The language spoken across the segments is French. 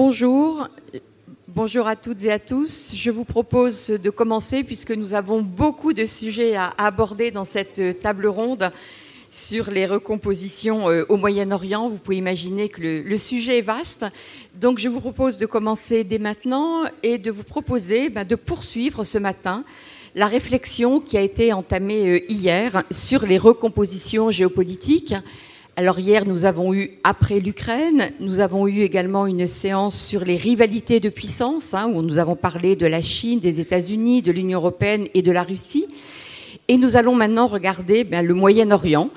Bonjour. Bonjour à toutes et à tous. Je vous propose de commencer puisque nous avons beaucoup de sujets à aborder dans cette table ronde sur les recompositions euh, au Moyen-Orient. Vous pouvez imaginer que le, sujet est vaste. Donc je vous propose de commencer dès maintenant et de vous proposer ben, de poursuivre ce matin la réflexion qui a été entamée euh, hier sur les recompositions géopolitiques. Alors hier, nous avons eu, après l'Ukraine, nous avons eu également une séance sur les rivalités de puissance, hein, où nous avons parlé de la Chine, des États-Unis, de l'Union européenne et de la Russie. Et nous allons maintenant regarder ben, le Moyen-Orient,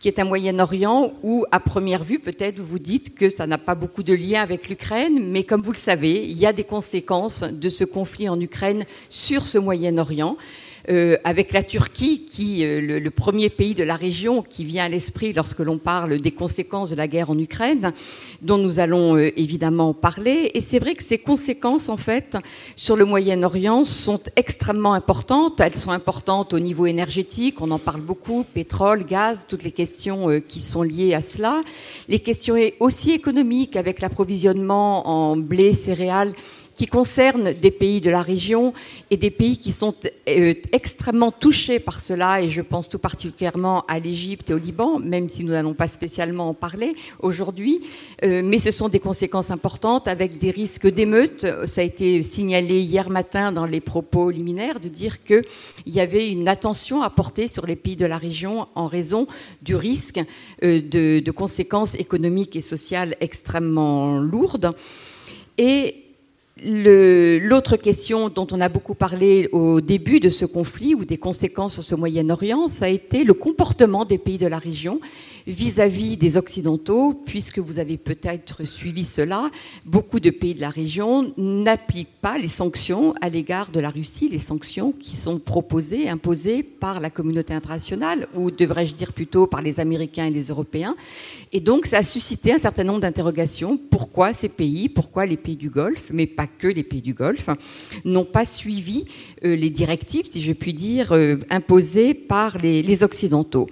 qui est un Moyen-Orient où, à première vue, peut-être vous vous dites que ça n'a pas beaucoup de lien avec l'Ukraine, mais comme vous le savez, il y a des conséquences de ce conflit en Ukraine sur ce Moyen-Orient. Euh, avec la Turquie, qui euh, le, premier pays de la région qui vient à l'esprit lorsque l'on parle des conséquences de la guerre en Ukraine, dont nous allons euh, évidemment parler. Et c'est vrai que ces conséquences, en fait, sur le Moyen-Orient sont extrêmement importantes. Elles sont importantes au niveau énergétique, on en parle beaucoup, pétrole, gaz, toutes les questions qui sont liées à cela. Les questions aussi économiques avec l'approvisionnement en blé, céréales qui concerne des pays de la région et des pays qui sont euh, extrêmement touchés par cela, et je pense tout particulièrement à l'Égypte et au Liban, même si nous n'allons pas spécialement en parler aujourd'hui, euh, mais ce sont des conséquences importantes avec des risques d'émeutes. Ça a été signalé hier matin dans les propos liminaires de dire qu'il y avait une attention à porter sur les pays de la région en raison du risque euh, de, de conséquences économiques et sociales extrêmement lourdes. Et L'autre question dont on a beaucoup parlé au début de ce conflit ou des conséquences sur ce Moyen-Orient, ça a été le comportement des pays de la région vis-à-vis des Occidentaux, puisque vous avez peut-être suivi cela, beaucoup de pays de la région n'appliquent pas les sanctions à l'égard de la Russie, les sanctions qui sont proposées, imposées par la communauté internationale, ou devrais-je dire plutôt par les Américains et les Européens. Et donc ça a suscité un certain nombre d'interrogations. Pourquoi ces pays, pourquoi les pays du Golfe, mais pas que les pays du Golfe, n'ont pas suivi euh, les directives, si je puis dire, euh, imposées par les Occidentaux?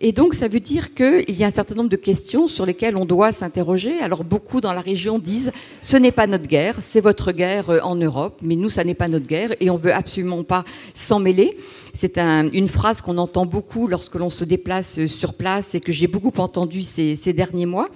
Et donc, ça veut dire qu'il y a un certain nombre de questions sur lesquelles on doit s'interroger. Alors, beaucoup dans la région disent ce n'est pas notre guerre, c'est votre guerre euh, en Europe, mais nous, ça n'est pas notre guerre et on veut absolument pas s'en mêler. C'est une phrase qu'on entend beaucoup lorsque l'on se déplace euh, sur place et que j'ai beaucoup entendu ces, ces derniers mois.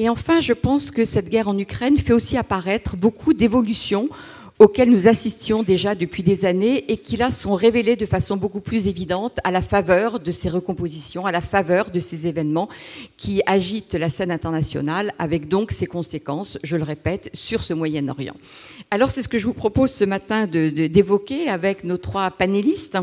Et enfin, je pense que cette guerre en Ukraine fait aussi apparaître beaucoup d'évolutions auxquelles nous assistions déjà depuis des années et qui là sont révélées de façon beaucoup plus évidente à la faveur de ces recompositions, à la faveur de ces événements qui agitent la scène internationale avec donc ses conséquences, je le répète, sur ce Moyen-Orient. Alors c'est ce que je vous propose ce matin d'évoquer avec nos trois panélistes.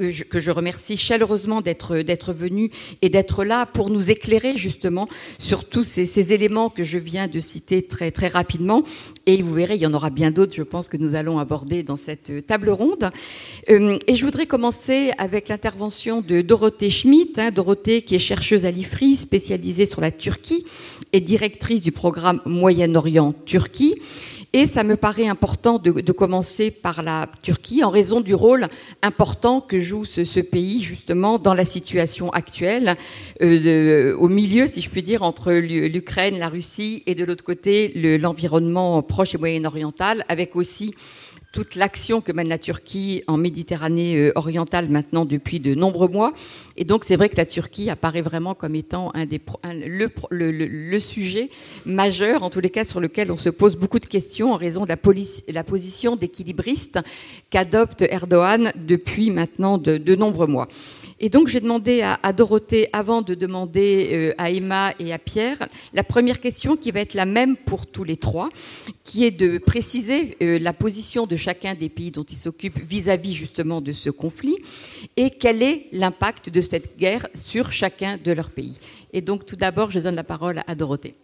Euh, que je remercie chaleureusement d'être d'être venu et d'être là pour nous éclairer justement sur tous ces, éléments que je viens de citer très très rapidement. Et vous verrez, il y en aura bien d'autres, je pense, que nous allons aborder dans cette table ronde. Euh, et je voudrais commencer avec l'intervention de Dorothée Schmidt. Hein, Dorothée, qui est chercheuse à l'IFRI, spécialisée sur la Turquie et directrice du programme Moyen-Orient-Turquie. Et ça me paraît important de, commencer par la Turquie en raison du rôle important que joue ce, pays justement dans la situation actuelle, euh, au milieu, si je puis dire, entre l'Ukraine, la Russie et de l'autre côté l'environnement proche et moyen-oriental, avec aussi toute l'action que mène la Turquie en Méditerranée euh, orientale maintenant depuis de nombreux mois. Et donc c'est vrai que la Turquie apparaît vraiment comme étant un des, le, sujet majeur, en tous les cas sur lequel on se pose beaucoup de questions en raison de la, la position d'équilibriste qu'adopte Erdogan depuis maintenant de nombreux mois. Et donc j'ai demandé à, Dorothée, avant de demander euh, à Emma et à Pierre, la première question qui va être la même pour tous les trois, qui est de préciser euh, la position de chacun des pays dont ils s'occupent vis-à-vis justement de ce conflit et quel est l'impact de cette guerre sur chacun de leurs pays. Et donc tout d'abord, je donne la parole à Dorothée.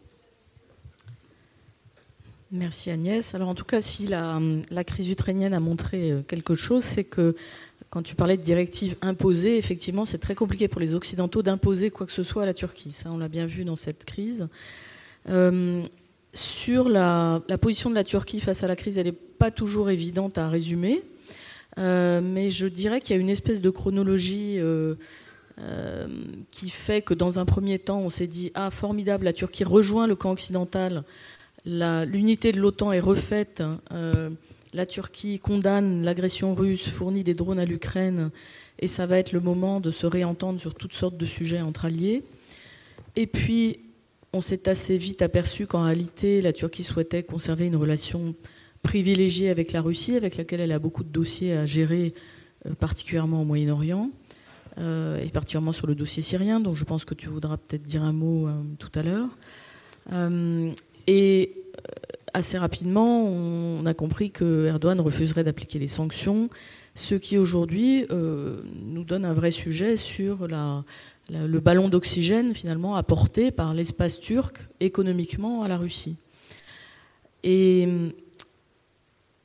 Merci Agnès. Alors en tout cas, si la, la crise ukrainienne a montré euh, quelque chose, c'est que quand tu parlais de directives imposées, effectivement, c'est très compliqué pour les Occidentaux d'imposer quoi que ce soit à la Turquie. Ça, on l'a bien vu dans cette crise. Euh, sur la, position de la Turquie face à la crise, elle n'est pas toujours évidente à résumer. Euh, mais je dirais qu'il y a une espèce de chronologie euh, qui fait que dans un premier temps, on s'est dit Ah, formidable, la Turquie rejoint le camp occidental l'unité de l'OTAN est refaite. Hein, la Turquie condamne l'agression russe, fournit des drones à l'Ukraine, et ça va être le moment de se réentendre sur toutes sortes de sujets entre alliés. Et puis, on s'est assez vite aperçu qu'en réalité, la Turquie souhaitait conserver une relation privilégiée avec la Russie, avec laquelle elle a beaucoup de dossiers à gérer, euh, particulièrement au Moyen-Orient, euh, et particulièrement sur le dossier syrien, dont je pense que tu voudras peut-être dire un mot euh, tout à l'heure. et assez rapidement, on a compris que Erdogan refuserait d'appliquer les sanctions, ce qui aujourd'hui nous donne un vrai sujet sur le ballon d'oxygène finalement apporté par l'espace turc économiquement à la Russie. Et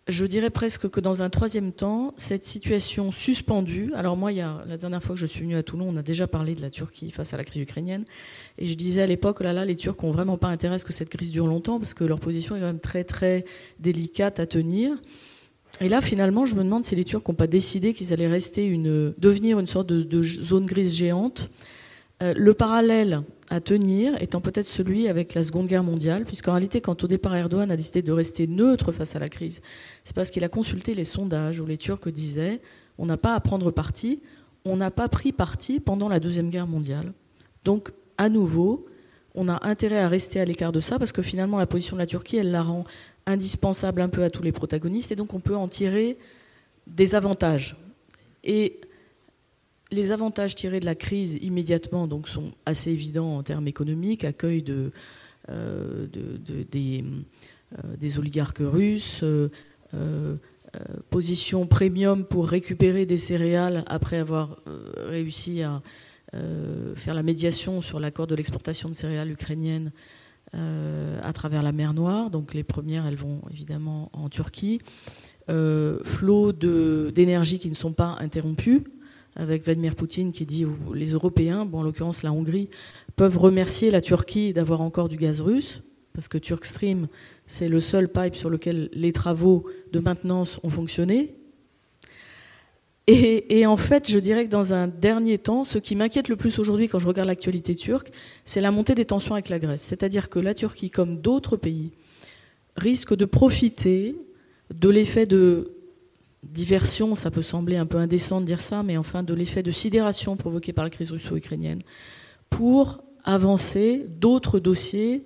je dirais presque que dans un troisième temps, cette situation suspendue, alors moi, il y a, la dernière fois que je suis venue à Toulon, on a déjà parlé de la Turquie face à la crise ukrainienne, et je disais à l'époque, oh là là, les Turcs n'ont vraiment pas intérêt à ce que cette crise dure longtemps, parce que leur position est quand même très très délicate à tenir. Et là, finalement, je me demande si les Turcs n'ont pas décidé qu'ils allaient rester une, devenir une sorte de, zone grise géante. Euh, le parallèle à tenir étant peut-être celui avec la Seconde Guerre mondiale, puisqu'en réalité, quand au départ Erdogan a décidé de rester neutre face à la crise, c'est parce qu'il a consulté les sondages où les Turcs disaient on n'a pas à prendre parti, on n'a pas pris parti pendant la Deuxième Guerre mondiale. Donc, à nouveau, on a intérêt à rester à l'écart de ça, parce que finalement, la position de la Turquie, elle la rend indispensable un peu à tous les protagonistes, et donc on peut en tirer des avantages. Les avantages tirés de la crise immédiatement donc, sont assez évidents en termes économiques, accueil euh, des, euh, des, oligarques russes, euh, position premium pour récupérer des céréales après avoir réussi à faire la médiation sur l'accord de l'exportation de céréales ukrainiennes à travers la mer Noire. Donc les premières, elles vont évidemment en Turquie. flots d'énergie qui ne sont pas interrompus avec Vladimir Poutine qui dit les Européens, bon, en l'occurrence la Hongrie, peuvent remercier la Turquie d'avoir encore du gaz russe, parce que Turkstream, c'est le seul pipe sur lequel les travaux de maintenance ont fonctionné. Et, et, en fait, je dirais que dans un dernier temps, ce qui m'inquiète le plus aujourd'hui quand je regarde l'actualité turque, c'est la montée des tensions avec la Grèce. C'est-à-dire que la Turquie, comme d'autres pays, risque de profiter de l'effet de diversion, ça peut sembler un peu indécent de dire ça, mais enfin de l'effet de sidération provoqué par la crise russo-ukrainienne, pour avancer d'autres dossiers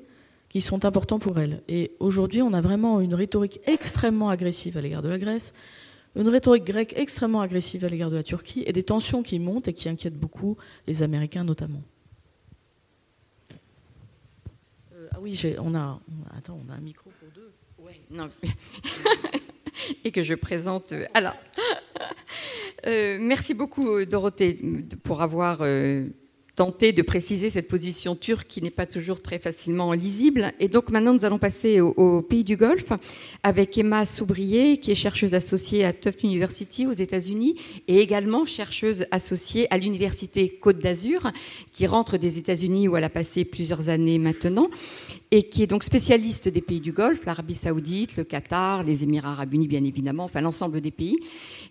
qui sont importants pour elle. Et aujourd'hui, on a vraiment une rhétorique extrêmement agressive à l'égard de la Grèce, une rhétorique grecque extrêmement agressive à l'égard de la Turquie, et des tensions qui montent et qui inquiètent beaucoup les Américains notamment. Euh, ah oui, on a, attends, on a un micro pour deux. Ouais, non. et que je présente. Euh, alors, euh, merci beaucoup Dorothée pour avoir euh, tenté de préciser cette position turque qui n'est pas toujours très facilement lisible. Et donc maintenant, nous allons passer au, pays du Golfe avec Emma Soubrier, qui est chercheuse associée à Tufts University aux États-Unis et également chercheuse associée à l'Université Côte d'Azur, qui rentre des États-Unis où elle a passé plusieurs années maintenant et qui est donc spécialiste des pays du Golfe, l'Arabie saoudite, le Qatar, les Émirats arabes unis bien évidemment, enfin l'ensemble des pays.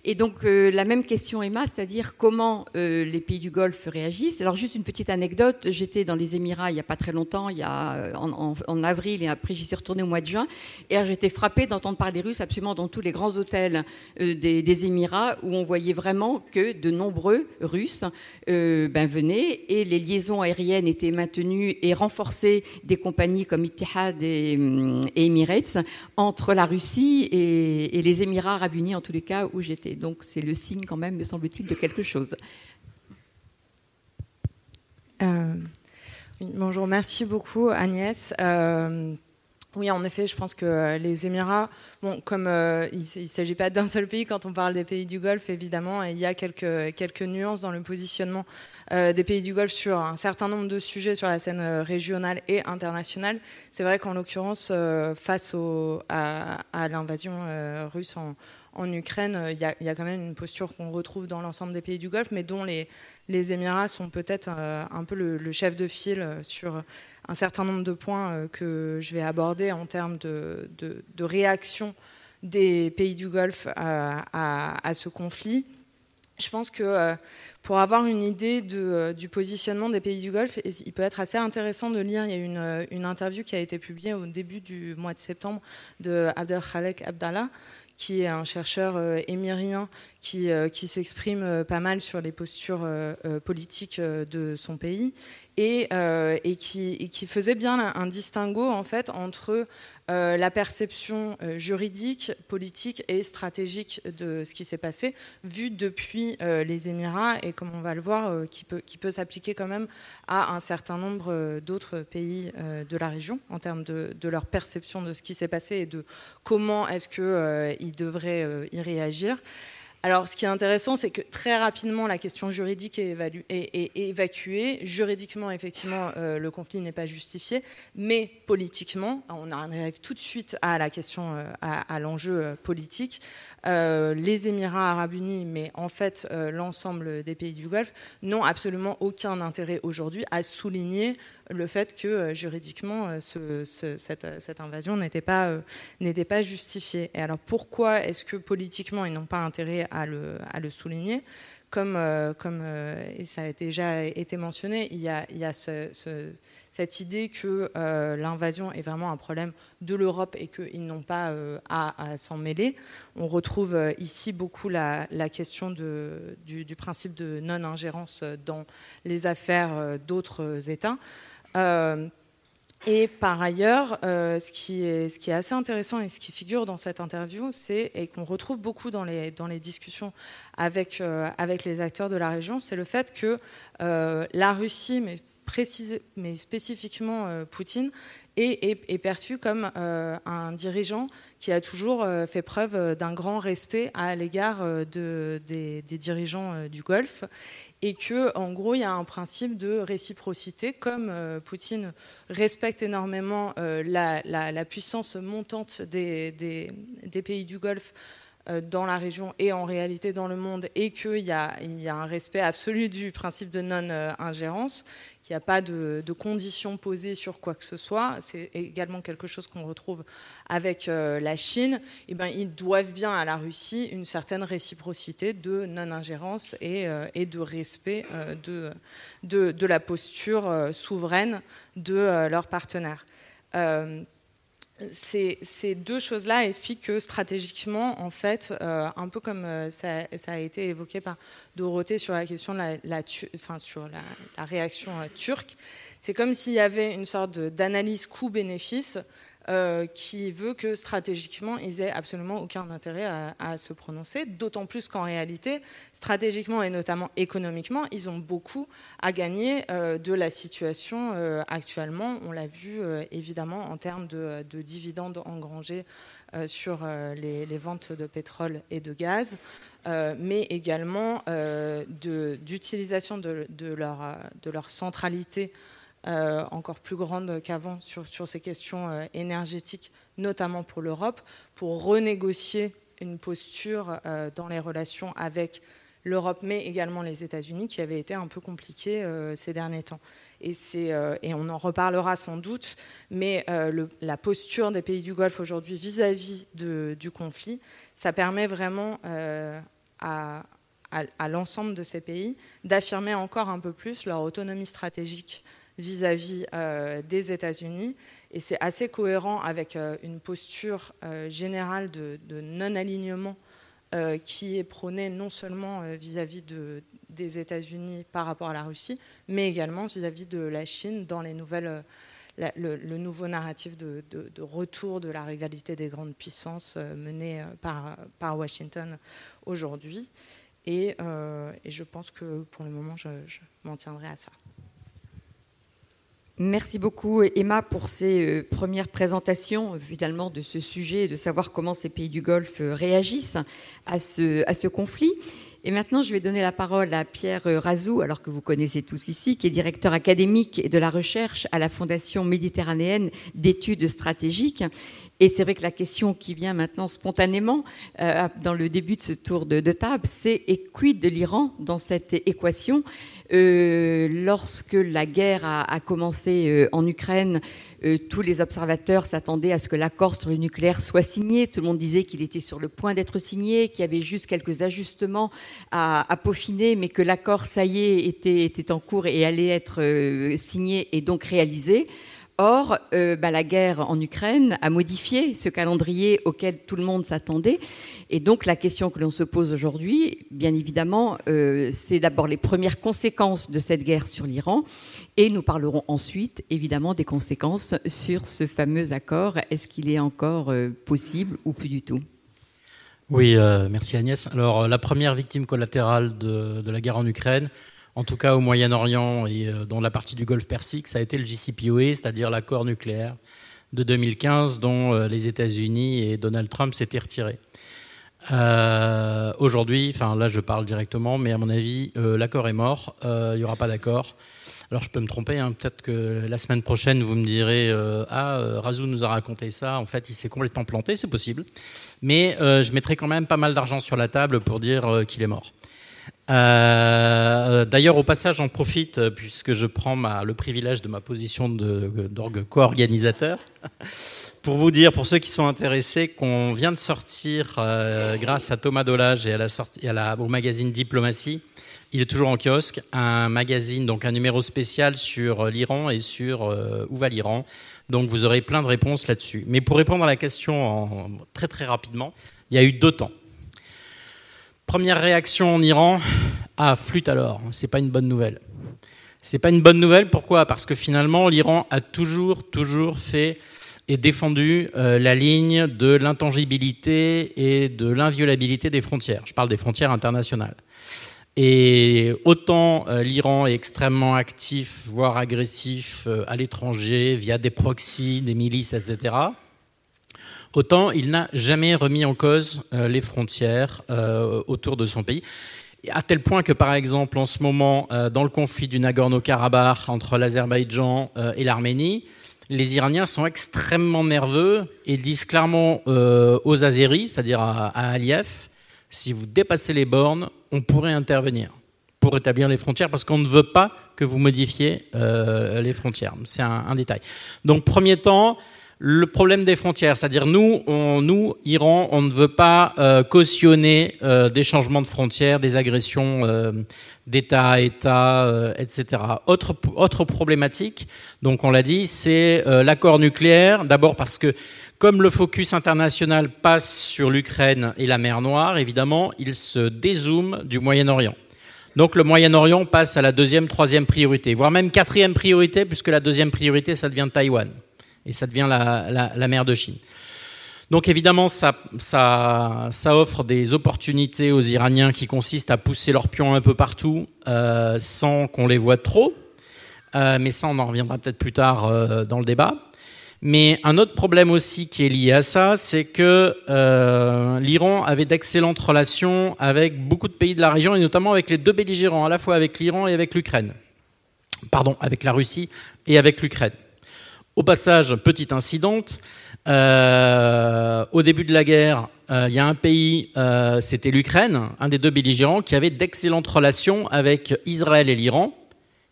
Et donc euh, la même question Emma, c'est-à-dire comment euh, les pays du Golfe réagissent. Alors juste une petite anecdote, j'étais dans les Émirats il n'y a pas très longtemps, il y a, euh, en, avril, et après j'y suis retournée au mois de juin, et j'étais frappée d'entendre parler russe absolument dans tous les grands hôtels des, Émirats, où on voyait vraiment que de nombreux Russes ben, venaient, et les liaisons aériennes étaient maintenues et renforcées des compagnies comme Ittihad et, Emirates entre la Russie et, les Émirats arabes unis, en tous les cas où j'étais. Donc c'est le signe quand même, me semble-t-il, de quelque chose. Euh, bonjour, merci beaucoup Agnès. Euh, oui, en effet, je pense que les Émirats, bon, comme euh, il ne s'agit pas d'un seul pays quand on parle des pays du Golfe, évidemment, il y a quelques, nuances dans le positionnement euh, des pays du Golfe sur un certain nombre de sujets sur la scène euh, régionale et internationale. C'est vrai qu'en l'occurrence, face à, l'invasion russe en, Ukraine, il y, a, quand même une posture qu'on retrouve dans l'ensemble des pays du Golfe, mais dont les, Émirats sont peut-être un peu le, chef de file sur un certain nombre de points euh, que je vais aborder en termes de, réaction des pays du Golfe à, ce conflit. je pense que pour avoir une idée du positionnement des pays du Golfe, il peut être assez intéressant de lire. Il y a une, interview qui a été publiée au début du mois de septembre de Abdelkhalek Abdallah, qui est un chercheur émirien qui s'exprime pas mal sur les postures politiques de son pays et, et, qui, faisait bien un distinguo en fait entre euh, la perception euh, juridique, politique et stratégique de ce qui s'est passé, vue depuis euh, les Émirats et comme on va le voir, qui peut, s'appliquer quand même à un certain nombre d'autres pays de la région en termes de, de, leur perception de ce qui s'est passé et de comment est-ce qu'ils devraient y réagir. Alors, ce qui est intéressant, c'est que très rapidement, la question juridique est, évacuée. Juridiquement, effectivement, euh, le conflit n'est pas justifié, mais politiquement, on arrive tout de suite à la question, euh, à, l'enjeu euh, politique. les Émirats arabes unis, mais en fait l'ensemble des pays du Golfe, n'ont absolument aucun intérêt aujourd'hui à souligner le fait que juridiquement, cette, invasion n'était pas, justifiée. Et alors, pourquoi est-ce que politiquement, ils n'ont pas intérêt à le, souligner? Comme, euh, euh, ça a déjà été mentionné, il y a, cette idée que euh, l'invasion est vraiment un problème de l'Europe et qu'ils n'ont pas à, s'en mêler. On retrouve ici beaucoup la, question du, principe de non-ingérence dans les affaires d'autres États. Et par ailleurs, euh, ce, qui est, assez intéressant et ce qui figure dans cette interview, c'est, et qu'on retrouve beaucoup dans les, discussions avec, euh, avec les acteurs de la région, c'est le fait que euh, la Russie, mais, précise, spécifiquement Poutine, est, est, perçu comme un dirigeant qui a toujours fait preuve d'un grand respect à l'égard de, des, des, dirigeants du Golfe et que en gros il y a un principe de réciprocité. Comme euh, Poutine respecte énormément euh, la, puissance montante des, pays du Golfe euh, dans la région et en réalité dans le monde et qu'il y, a un respect absolu du principe de non-ingérence qu'il n'y a pas de, conditions posées sur quoi que ce soit. C'est également quelque chose qu'on retrouve avec euh, la Chine. Et eh ben, ils doivent bien à la Russie une certaine réciprocité de non-ingérence et, euh, de respect euh, de, de, de, la posture souveraine de leurs partenaires ces, deux choses-là expliquent que stratégiquement, en fait, euh, un peu comme euh, ça, a été évoqué par Dorothée sur la question de la, réaction euh, turque, c'est comme s'il y avait une sorte d'analyse coût-bénéfice euh, qui veut que stratégiquement, ils aient absolument aucun intérêt à, se prononcer, d'autant plus qu'en réalité, stratégiquement et notamment économiquement, ils ont beaucoup à gagner euh, de la situation euh, actuellement. On l'a vu évidemment en termes de, dividendes engrangés sur les, ventes de pétrole et de gaz, mais également d'utilisation de, leur, centralité encore plus grande qu'avant sur, ces questions euh, énergétiques, notamment pour l'Europe, pour renégocier une posture euh, dans les relations avec l'Europe, mais également les États-Unis, qui avait été un peu compliquée ces derniers temps. Et, on en reparlera sans doute, mais la posture des pays du Golfe aujourd'hui vis-à-vis du conflit, ça permet vraiment à l'ensemble de ces pays d'affirmer encore un peu plus leur autonomie stratégique vis-à-vis euh, des États-Unis. Et c'est assez cohérent avec euh, une posture euh, générale de, non-alignement qui est prônée non seulement vis-à-vis de, des États-Unis par rapport à la Russie, mais également vis-à-vis de la Chine dans le, nouveau narratif de, retour de la rivalité des grandes puissances mené par, Washington aujourd'hui. Et, et, je pense que pour le moment, je, je m'en tiendrai à ça. Merci beaucoup Emma pour ces euh, premières présentations finalement de ce sujet et de savoir comment ces pays du Golfe euh, réagissent à ce, à ce conflit. Et maintenant, je vais donner la parole à Pierre Razou, alors que vous connaissez tous ici, qui est directeur académique et de la recherche à la Fondation méditerranéenne d'études stratégiques. Et c'est vrai que la question qui vient maintenant spontanément euh, dans le début de ce tour de, table, c'est et quid de l'Iran dans cette équation? Euh, Lorsque la guerre a, commencé euh, en Ukraine, euh, tous les observateurs s'attendaient à ce que l'accord sur le nucléaire soit signé. Tout le monde disait qu'il était sur le point d'être signé, qu'il y avait juste quelques ajustements à, peaufiner, mais que l'accord, ça y est, était, était, en cours et allait être signé et donc réalisé. Or, euh, bah, la guerre en Ukraine a modifié ce calendrier auquel tout le monde s'attendait. Et donc, la question que l'on se pose aujourd'hui, bien évidemment, euh, c'est d'abord les premières conséquences de cette guerre sur l'Iran. Et nous parlerons ensuite, évidemment, des conséquences sur ce fameux accord. Est-ce qu'il est encore euh, possible ou plus du tout? Oui, merci Agnès. Alors, la première victime collatérale de la guerre en Ukraine, en tout cas au Moyen-Orient et euh, dans la partie du Golfe Persique, ça a été le JCPOA, c'est-à-dire l'accord nucléaire de 2015 dont euh, les États-Unis et Donald Trump s'étaient retirés. Euh, aujourd'hui, enfin là je parle directement, mais à mon avis, l'accord est mort, il n'y aura pas d'accord. Alors je peux me tromper, hein, peut-être que la semaine prochaine vous me direz Ah, Razou nous a raconté ça, en fait il s'est complètement planté, c'est possible. Mais je mettrai quand même pas mal d'argent sur la table pour dire qu'il est mort. Euh, d'ailleurs, au passage, j'en profite euh, puisque je prends le privilège de ma position d'orgue co-organisateur pour vous dire, pour ceux qui sont intéressés, qu'on vient de sortir, euh, grâce à Thomas Dolage et à la au magazine Diplomatie, il est toujours en kiosque, un magazine, donc un numéro spécial sur l'Iran et sur où va l'Iran. Donc vous aurez plein de réponses là-dessus. Mais pour répondre à la question très très rapidement, il y a eu deux temps. Première réaction en Iran, ah flûte alors, c'est pas une bonne nouvelle. C'est pas une bonne nouvelle, pourquoi? Parce que finalement l'Iran a toujours, toujours fait et défendu euh, la ligne de l'intangibilité et de l'inviolabilité des frontières. Je parle des frontières internationales. Et autant euh, l'Iran est extrêmement actif, voire agressif euh, à l'étranger, via des proxys, des milices, etc., autant il n'a jamais remis en cause euh, les frontières euh, autour de son pays. À tel point que, par exemple, en ce moment, euh, dans le conflit du Nagorno-Karabakh entre l'Azerbaïdjan et l'Arménie, les Iraniens sont extrêmement nerveux et disent clairement aux Azéris, c'est-à-dire à, Aliyev, si vous dépassez les bornes, on pourrait intervenir pour établir les frontières parce qu'on ne veut pas que vous modifiez les frontières. C'est un, un, détail. Donc, premier temps, le problème des frontières, c'est-à-dire nous, nous, Iran, on ne veut pas euh, cautionner euh, des changements de frontières, des agressions euh, d'État à État, etc. Autre, autre problématique, donc on l'a dit, c'est l'accord nucléaire. D'abord parce que comme le focus international passe sur l'Ukraine et la mer Noire, évidemment, il se dézoome du Moyen-Orient. Donc le Moyen-Orient passe à la deuxième, troisième priorité, voire même quatrième priorité, puisque la deuxième priorité, ça devient Taïwan et ça devient la, mer de Chine. Donc évidemment, ça, offre des opportunités aux Iraniens qui consistent à pousser leurs pions un peu partout euh, sans qu'on les voit trop. Euh, mais ça, on en reviendra peut-être plus tard euh, dans le débat. Mais un autre problème aussi qui est lié à ça, c'est que l'Iran avait d'excellentes relations avec beaucoup de pays de la région, et notamment avec les deux belligérants, à la fois avec l'Iran et avec l'Ukraine. Pardon, avec la Russie et avec l'Ukraine. Au passage, petite incidente. Euh, au début de la guerre, euh, il y a un pays, euh, c'était l'Ukraine, un des deux belligérants, qui avait d'excellentes relations avec Israël et l'Iran,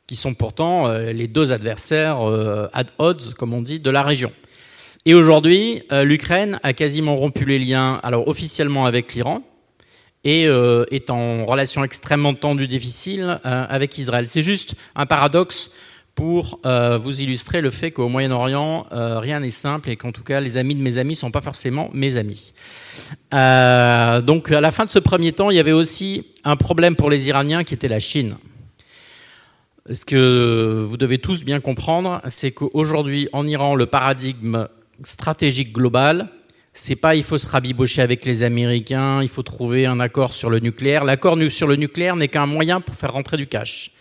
qui sont pourtant les deux adversaires ad odds, comme on dit, de la région. Et aujourd'hui, l'Ukraine a quasiment rompu les liens, alors officiellement avec l'Iran, et est en relation extrêmement tendue, difficile avec Israël. C'est juste un paradoxe pour euh, vous illustrer le fait qu'au Moyen-Orient, euh, rien n'est simple et qu'en tout cas, les amis de mes amis ne sont pas forcément mes amis. Euh, donc, à la fin de ce premier temps, il y avait aussi un problème pour les Iraniens qui était la Chine. Ce que vous devez tous bien comprendre, c'est qu'aujourd'hui, en Iran, le paradigme stratégique global, c'est pas il faut se rabibocher avec les Américains, il faut trouver un accord sur le nucléaire. L'accord sur le nucléaire n'est qu'un moyen pour faire rentrer du cash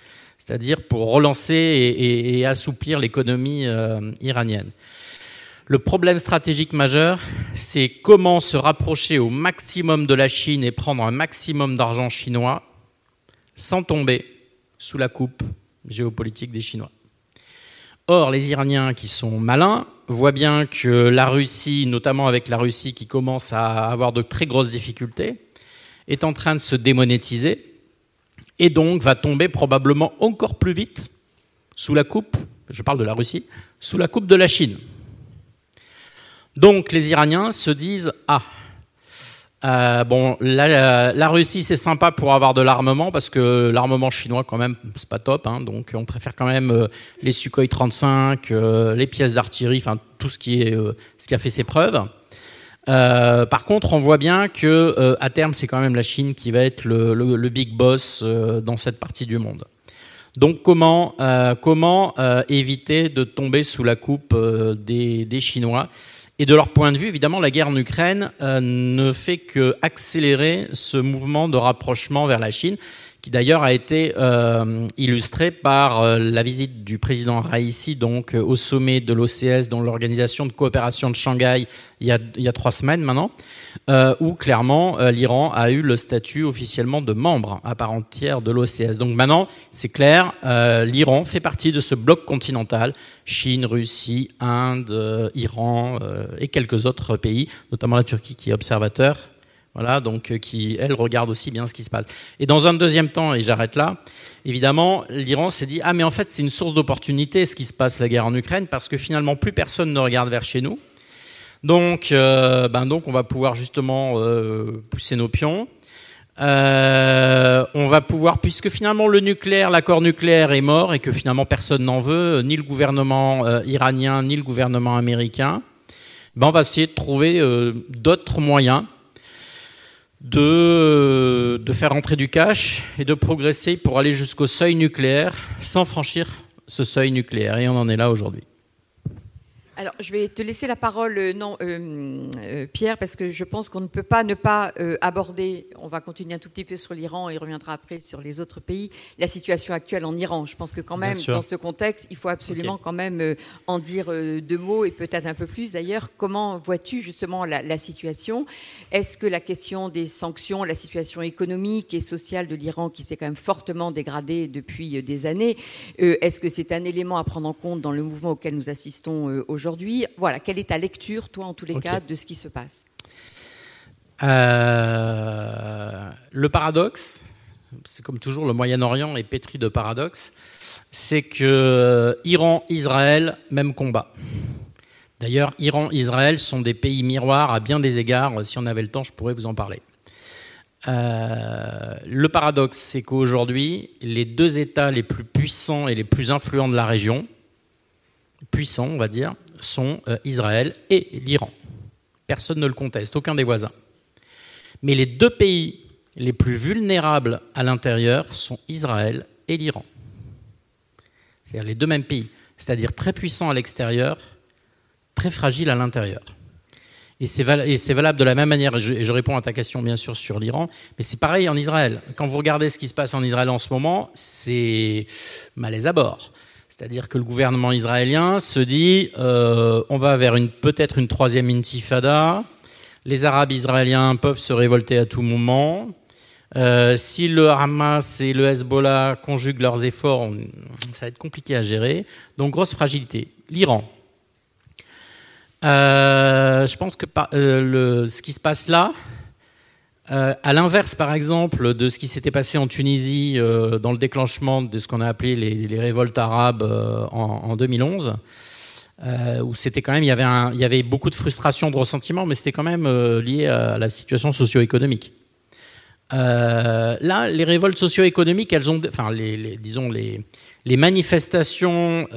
c'est-à-dire pour relancer et, assouplir l'économie euh, iranienne. Le problème stratégique majeur, c'est comment se rapprocher au maximum de la Chine et prendre un maximum d'argent chinois sans tomber sous la coupe géopolitique des Chinois. Or, les Iraniens qui sont malins voient bien que la Russie, notamment avec la Russie qui commence à avoir de très grosses difficultés, est en train de se démonétiser et donc va tomber probablement encore plus vite sous la coupe, je parle de la Russie, sous la coupe de la Chine. Donc les Iraniens se disent Ah, Euh, bon, la, Russie, c'est sympa pour avoir de l'armement parce que l'armement chinois, quand même, c'est pas top. Hein, donc, on préfère quand même euh, les Sukhoi 35, euh, les pièces d'artillerie, enfin tout ce qui ce qui a fait ses preuves. Par contre, on voit bien que à terme, c'est quand même la Chine qui va être le, big boss dans cette partie du monde. Donc, comment, comment éviter de tomber sous la coupe des, des Chinois? Et de leur point de vue, évidemment, la guerre en Ukraine euh, ne fait que accélérer ce mouvement de rapprochement vers la Chine qui d'ailleurs a été euh, illustré par euh, la visite du président Raisi donc euh, au sommet de l'OCS, dans l'organisation de coopération de Shanghai, il y a, il y a trois semaines maintenant, euh, où clairement euh, l'Iran a eu le statut officiellement de membre à part entière de l'OCS. Donc maintenant, c'est clair, l'Iran fait partie de ce bloc continental, Chine, Russie, Inde, Iran et quelques autres pays, notamment la Turquie qui est observateur voilà, donc euh, qui, elle, regarde aussi bien ce qui se passe. Et dans un deuxième temps, et j'arrête là, évidemment, l'Iran s'est dit Ah, mais en fait, c'est une source d'opportunité ce qui se passe, la guerre en Ukraine, parce que finalement, plus personne ne regarde vers chez nous. Donc, euh, ben donc on va pouvoir justement euh, pousser nos pions. On va pouvoir, puisque finalement le nucléaire, l'accord nucléaire est mort et que finalement personne n'en veut, ni le gouvernement iranien, ni le gouvernement américain, ben on va essayer de trouver d'autres moyens de, faire entrer du cash et de progresser pour aller jusqu'au seuil nucléaire sans franchir ce seuil nucléaire. Et on en est là aujourd'hui. Alors, je vais te laisser la parole, euh, non, euh, euh, Pierre, parce que je pense qu'on ne peut pas ne pas aborder, on va continuer un tout petit peu sur l'Iran et reviendra après sur les autres pays, la situation actuelle en Iran. Je pense que quand même, dans ce contexte, il faut absolument okay. quand même en dire deux mots et peut-être un peu plus d'ailleurs. Comment vois-tu justement la, la situation? Est-ce que la question des sanctions, la situation économique et sociale de l'Iran qui s'est quand même fortement dégradée depuis des années, est-ce que c'est un élément à prendre en compte dans le mouvement auquel nous assistons aujourd'hui? Aujourd'hui. Voilà, quelle est ta lecture, toi, en tous les okay. cas, de ce qui se passe? Euh, Le paradoxe, c'est comme toujours, le Moyen-Orient est pétri de paradoxes, c'est que euh, Iran, Israël, même combat. D'ailleurs, Iran, Israël sont des pays miroirs à bien des égards. Si on avait le temps, je pourrais vous en parler. Euh, le paradoxe, c'est qu'aujourd'hui, les deux États les plus puissants et les plus influents de la région, puissants, on va dire, sont euh, Israël et l'Iran. Personne ne le conteste, aucun des voisins. Mais les deux pays les plus vulnérables à l'intérieur sont Israël et l'Iran. C'est-à-dire les deux mêmes pays, c'est-à-dire très puissants à l'extérieur, très fragiles à l'intérieur. Et c'est valable de la même manière, et je, réponds à ta question bien sûr sur l'Iran, mais c'est pareil en Israël. Quand vous regardez ce qui se passe en Israël en ce moment, c'est malaise à bord. C'est-à-dire que le gouvernement israélien se dit euh, on va vers une peut-être une troisième intifada. Les Arabes israéliens peuvent se révolter à tout moment. Euh, si le Hamas et le Hezbollah conjuguent leurs efforts, ça va être compliqué à gérer. Donc grosse fragilité. L'Iran. Euh, je pense que par, le, ce qui se passe là, euh, à l'inverse, par exemple, de ce qui s'était passé en Tunisie euh, dans le déclenchement de ce qu'on a appelé les, révoltes arabes euh, en, en, 2011, euh, où c'était quand même, il y, avait beaucoup de frustration, de ressentiment, mais c'était quand même lié à la situation socio-économique. là, les révoltes socio-économiques, elles ont, enfin, les manifestations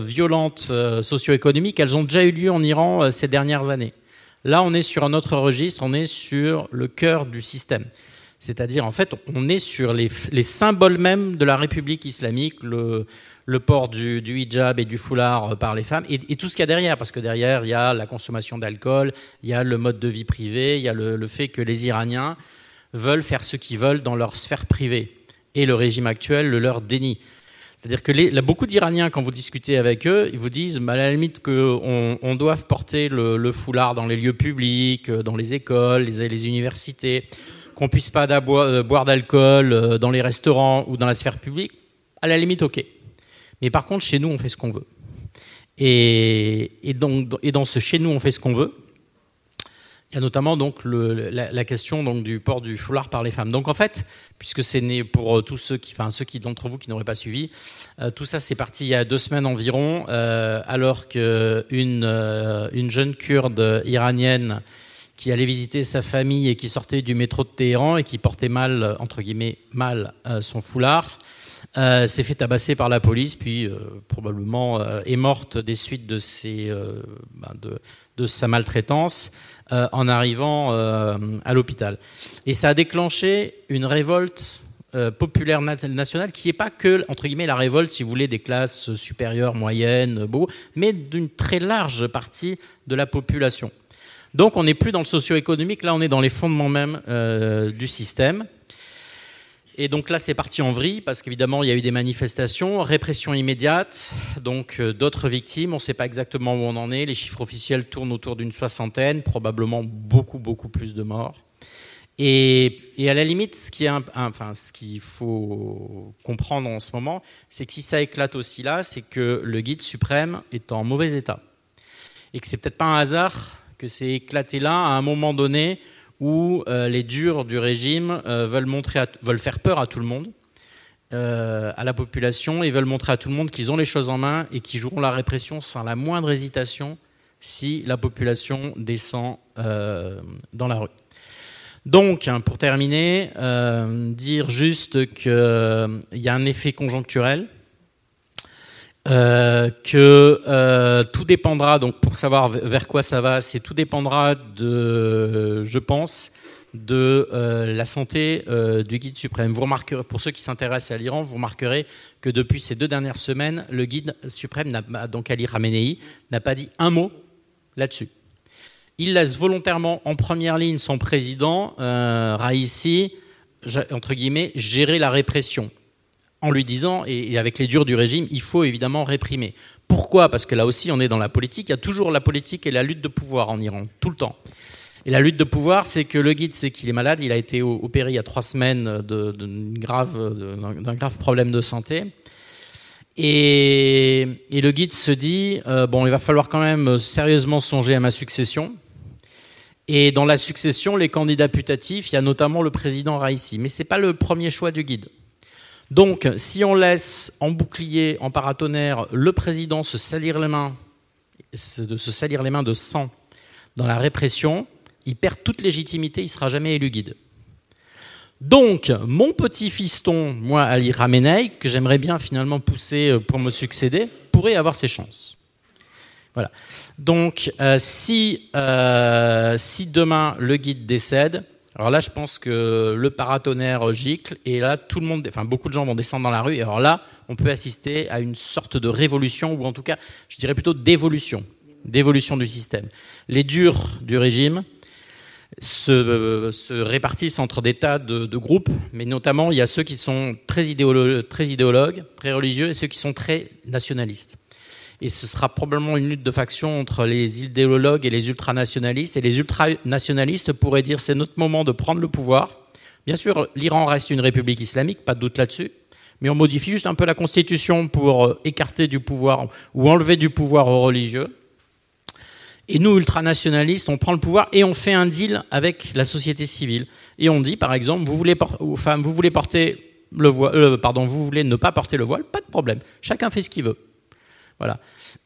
violentes socio-économiques, elles ont déjà eu lieu en Iran ces dernières années. Là, on est sur un autre registre, on est sur le cœur du système. C'est-à-dire, en fait, on est sur les, les, symboles même de la République islamique, le, port du, hijab et du foulard par les femmes, et, et tout ce qu'il y a derrière, parce que derrière, il y a la consommation d'alcool, il y a le mode de vie privé, il y a le, le fait que les Iraniens veulent faire ce qu'ils veulent dans leur sphère privée, et le régime actuel le leur dénie. C'est-à-dire que les, beaucoup d'Iraniens, quand vous discutez avec eux, ils vous disent, bah, à la limite, qu'on on doive porter le, foulard dans les lieux publics, euh, dans les écoles, les, les universités, qu'on puisse pas boire, euh, boire d'alcool euh, dans les restaurants ou dans la sphère publique. À la limite, ok. Mais par contre, chez nous, on fait ce qu'on veut. Et, et, donc, et dans ce chez nous, on fait ce qu'on veut, il y a notamment donc la, question donc du port du foulard par les femmes. Donc en fait, puisque c'est né pour euh, tous ceux qui, enfin ceux qui d'entre vous qui n'auraient pas suivi, euh, tout ça c'est parti il y a deux semaines environ, euh, alors euh, une jeune kurde iranienne qui allait visiter sa famille et qui sortait du métro de Téhéran et qui portait mal, entre guillemets, mal son foulard, s'est fait tabasser par la police, puis probablement est morte des suites de, ben, sa maltraitance en arrivant à l'hôpital. Et ça a déclenché une révolte euh, populaire nationale qui n'est pas que, entre guillemets, la révolte, si vous voulez, des classes supérieures, moyennes, beau, mais d'une très large partie de la population. Donc on n'est plus dans le socio-économique, là on est dans les fondements même euh, du système. Et donc là c'est parti en vrille parce qu'évidemment il y a eu des manifestations, répression immédiate, donc euh, d'autres victimes, on ne sait pas exactement où on en est, les chiffres officiels tournent autour d'une soixantaine, probablement beaucoup beaucoup plus de morts. Et, à la limite, ce qui enfin, qu'il faut comprendre en ce moment, c'est que si ça éclate aussi là, c'est que le guide suprême est en mauvais état. Et que c'est peut-être pas un hasard que c'est éclaté là à un moment donné où euh, les durs du régime euh, veulent, montrer veulent faire peur à tout le monde, euh, à la population, et veulent montrer à tout le monde qu'ils ont les choses en main et qu'ils joueront la répression sans la moindre hésitation si la population descend dans la rue. Donc, hein, pour terminer, dire juste qu'il y a un effet conjoncturel, euh, que tout dépendra, donc pour savoir vers quoi ça va, c'est tout dépendra de, je pense, de la santé du guide suprême. Vous remarquerez, pour ceux qui s'intéressent à l'Iran, vous remarquerez que depuis ces deux dernières semaines, le guide suprême, donc Ali Khamenei, n'a pas dit un mot là-dessus il laisse volontairement en première ligne son président, euh, Raisi, entre guillemets, gérer la répression, en lui disant, et, avec les durs du régime, il faut évidemment réprimer. Pourquoi? Parce que là aussi, on est dans la politique. Il y a toujours la politique et la lutte de pouvoir en Iran, tout le temps. Et la lutte de pouvoir, c'est que le guide sait qu'il est malade. Il a été opéré il y a trois semaines d'un grave, problème de santé. Et, le guide se dit euh, bon, il va falloir quand même sérieusement songer à ma succession. Et dans la succession, les candidats putatifs, il y a notamment le président Raisi. Mais ce n'est pas le premier choix du guide. Donc, si on laisse en bouclier, en paratonnerre, le président se salir les mains, se salir les mains de sang dans la répression, il perd toute légitimité, il ne sera jamais élu guide. Donc, mon petit fiston, moi, Ali Ramenei, que j'aimerais bien finalement pousser pour me succéder, pourrait avoir ses chances. Voilà. Donc, euh, euh, si demain le guide décède, alors là, je pense que le paratonnerre gicle, et là, tout le monde, enfin, beaucoup de gens vont descendre dans la rue, et alors là, on peut assister à une sorte de révolution, ou en tout cas, je dirais plutôt d'évolution, d'évolution du système. Les durs du régime se, se répartissent entre des tas de, groupes, mais notamment, il y a ceux qui sont très idéologues, très religieux, et ceux qui sont très nationalistes et ce sera probablement une lutte de faction entre les idéologues et les ultranationalistes. Et les ultranationalistes pourraient dire c'est notre moment de prendre le pouvoir. Bien sûr, l'Iran reste une république islamique, pas de doute là-dessus, mais on modifie juste un peu la constitution pour euh, écarter du pouvoir ou enlever du pouvoir aux religieux. Et nous, ultranationalistes, on prend le pouvoir et on fait un deal avec la société civile. Et on dit, par exemple, vous voulez, vous voulez porter le voile, euh, pardon, vous voulez ne pas porter le voile, pas de problème. Chacun fait ce qu'il veut. Voilà.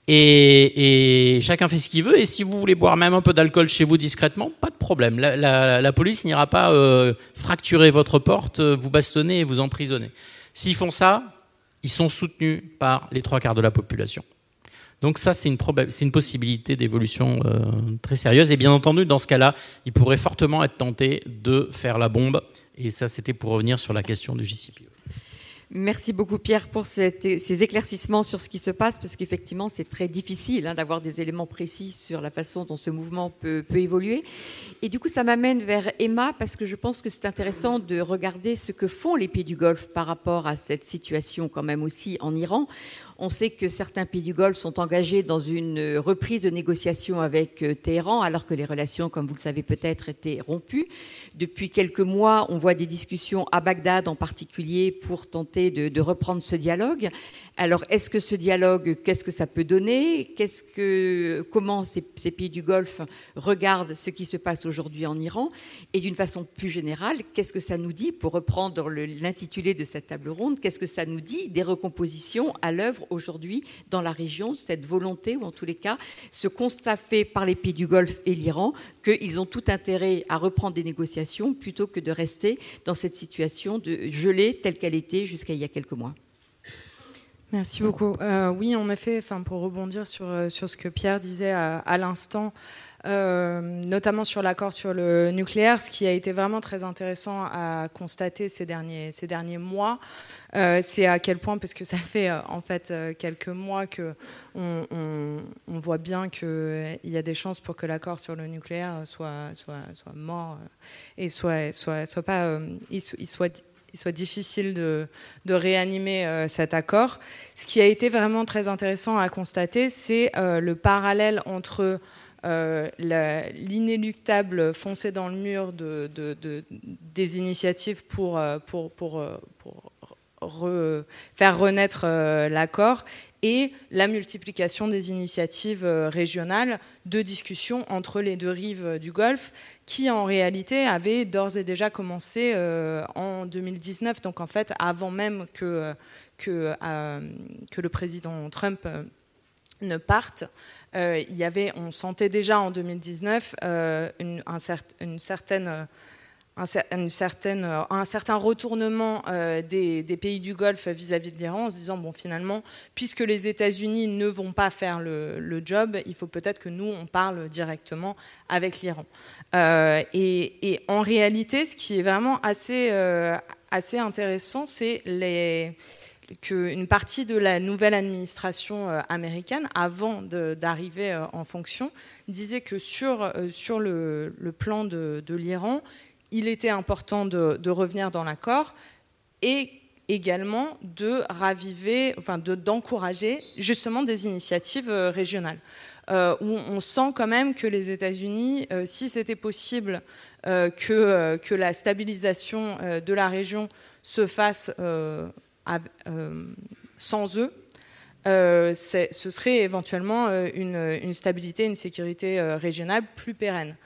Et, chacun fait ce qu'il veut. Et si vous voulez boire même un peu d'alcool chez vous discrètement, pas de problème. La, police n'ira pas euh, fracturer votre porte, euh, vous bastonner et vous emprisonner. S'ils font ça, ils sont soutenus par les trois quarts de la population. Donc ça, c'est une, possibilité d'évolution euh, très sérieuse. Et bien entendu, dans ce cas-là, ils pourraient fortement être tentés de faire la bombe. Et ça, c'était pour revenir sur la question du JCPO. Merci beaucoup Pierre pour ces éclaircissements sur ce qui se passe, parce qu'effectivement c'est très difficile hein, d'avoir des éléments précis sur la façon dont ce mouvement peut, peut évoluer. Et du coup ça m'amène vers Emma, parce que je pense que c'est intéressant de regarder ce que font les pays du Golfe par rapport à cette situation quand même aussi en Iran. On sait que certains pays du Golfe sont engagés dans une reprise de négociations avec euh, Téhéran, alors que les relations, comme vous le savez peut-être, étaient rompues. Depuis quelques mois, on voit des discussions à Bagdad en particulier pour tenter de, reprendre ce dialogue. Alors, est-ce que ce dialogue, qu'est-ce que ça peut donner? Qu'est-ce que, comment ces, pays du Golfe regardent ce qui se passe aujourd'hui en Iran? Et d'une façon plus générale, qu'est-ce que ça nous dit, pour reprendre l'intitulé de cette table ronde, qu'est-ce que ça nous dit des recompositions à l'œuvre aujourd'hui dans la région, cette volonté, ou en tous les cas, ce constat fait par les pays du Golfe et l'Iran, qu'ils ont tout intérêt à reprendre des négociations plutôt que de rester dans cette situation de gelée telle qu'elle était jusqu'à il y a quelques mois. Merci beaucoup. Euh, oui, en effet, enfin, pour rebondir sur, euh, sur ce que Pierre disait à, l'instant, euh, notamment sur l'accord sur le nucléaire, ce qui a été vraiment très intéressant à constater ces derniers, ces derniers mois, c'est à quel point, parce que ça fait en fait quelques mois que on, voit bien qu'il y a des chances pour que l'accord sur le nucléaire soit, soit, soit mort et soit, soit, soit pas, il soit soit difficile de, réanimer euh, cet accord. Ce qui a été vraiment très intéressant à constater, c'est euh, le parallèle entre euh, l'inéluctable foncer dans le mur de, des initiatives pour, pour, pour, faire renaître l'accord et la multiplication des initiatives euh, régionales de discussion entre les deux rives du Golfe, qui en réalité avaient d'ores et déjà commencé euh, en 2019, donc en fait avant même que, que, euh, que le président Trump ne parte. il y avait, on sentait déjà en 2019 une, une certaine un, certaine, euh, un certain retournement euh, des, pays du Golfe vis-à-vis de l'Iran en se disant, bon, finalement, puisque les États-Unis ne vont pas faire le, job, il faut peut-être que nous, on parle directement avec l'Iran. Euh, et, en réalité, ce qui est vraiment assez, assez intéressant, c'est qu'une partie de la nouvelle administration américaine, avant d'arriver en fonction, disait que sur, sur le, plan de, l'Iran, il était important de, revenir dans l'accord et également de raviver, enfin d'encourager justement des initiatives euh, régionales. Euh, où on sent quand même que les États-Unis, euh, si c'était possible que, que, la stabilisation de la région se fasse sans eux, ce serait éventuellement une, une, stabilité, une sécurité régionale plus pérenne.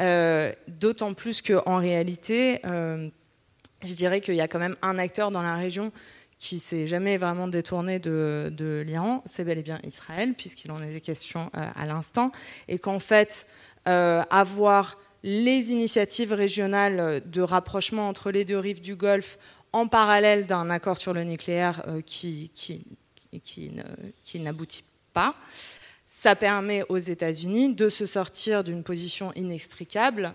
Euh, d'autant plus qu'en réalité, euh, je dirais qu'il y a quand même un acteur dans la région qui s'est jamais vraiment détourné de, l'Iran, c'est bel et bien Israël, puisqu'il en est question euh, à l'instant, et qu'en fait, avoir les initiatives régionales de rapprochement entre les deux rives du Golfe en parallèle d'un accord sur le nucléaire qui, qui, qui n'aboutit pas, ça permet aux États-Unis de se sortir d'une position inextricable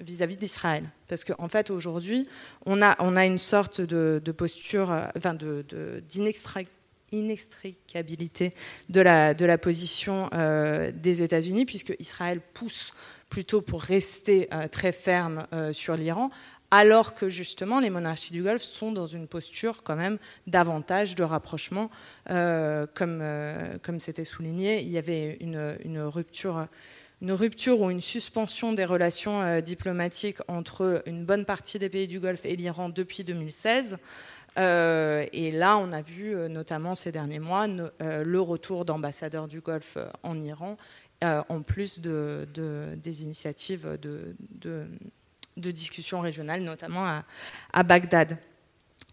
vis-à-vis d'Israël. Parce qu'en fait, aujourd'hui, on a, on a une sorte de, posture, euh, enfin d'inextricabilité de, la, de la position euh, des États-Unis, puisque Israël pousse plutôt pour rester euh, très ferme sur l'Iran, alors que justement les monarchies du Golfe sont dans une posture quand même davantage de rapprochement, euh, comme euh, comme c'était souligné, il y avait une, rupture. Une rupture ou une suspension des relations euh, diplomatiques entre une bonne partie des pays du Golfe et l'Iran depuis 2016. et là, on a vu notamment ces derniers mois le retour d'ambassadeurs du Golfe en Iran, en plus de, des initiatives de discussions régionales, notamment à, Bagdad.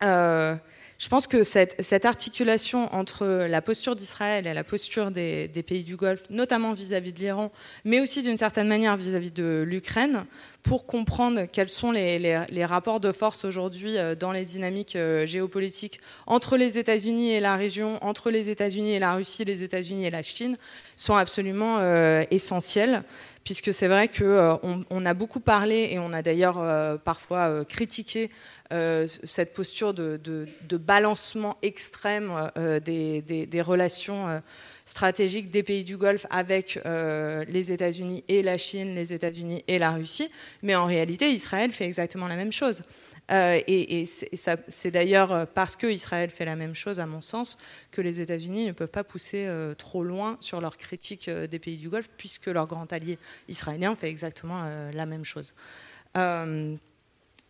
Euh, je pense que cette, articulation entre la posture d'Israël et la posture des, pays du Golfe, notamment vis-à-vis de l'Iran, mais aussi d'une certaine manière vis-à-vis de l'Ukraine, pour comprendre quels sont les, rapports de force aujourd'hui euh, dans les dynamiques euh, géopolitiques entre les États-Unis et la région, entre les États-Unis et la Russie, les États-Unis et la Chine, sont absolument essentiels puisque c'est vrai qu'on euh, a beaucoup parlé et on a d'ailleurs euh, parfois euh, critiqué cette posture de, balancement extrême des, relations stratégiques des pays du Golfe avec les États-Unis et la Chine, les États-Unis et la Russie. Mais en réalité, Israël fait exactement la même chose. Euh, et, c'est d'ailleurs euh, parce que Israël fait la même chose, à mon sens, que les États-Unis ne peuvent pas pousser euh, trop loin sur leur critique des pays du Golfe, puisque leur grand allié israélien fait exactement la même chose.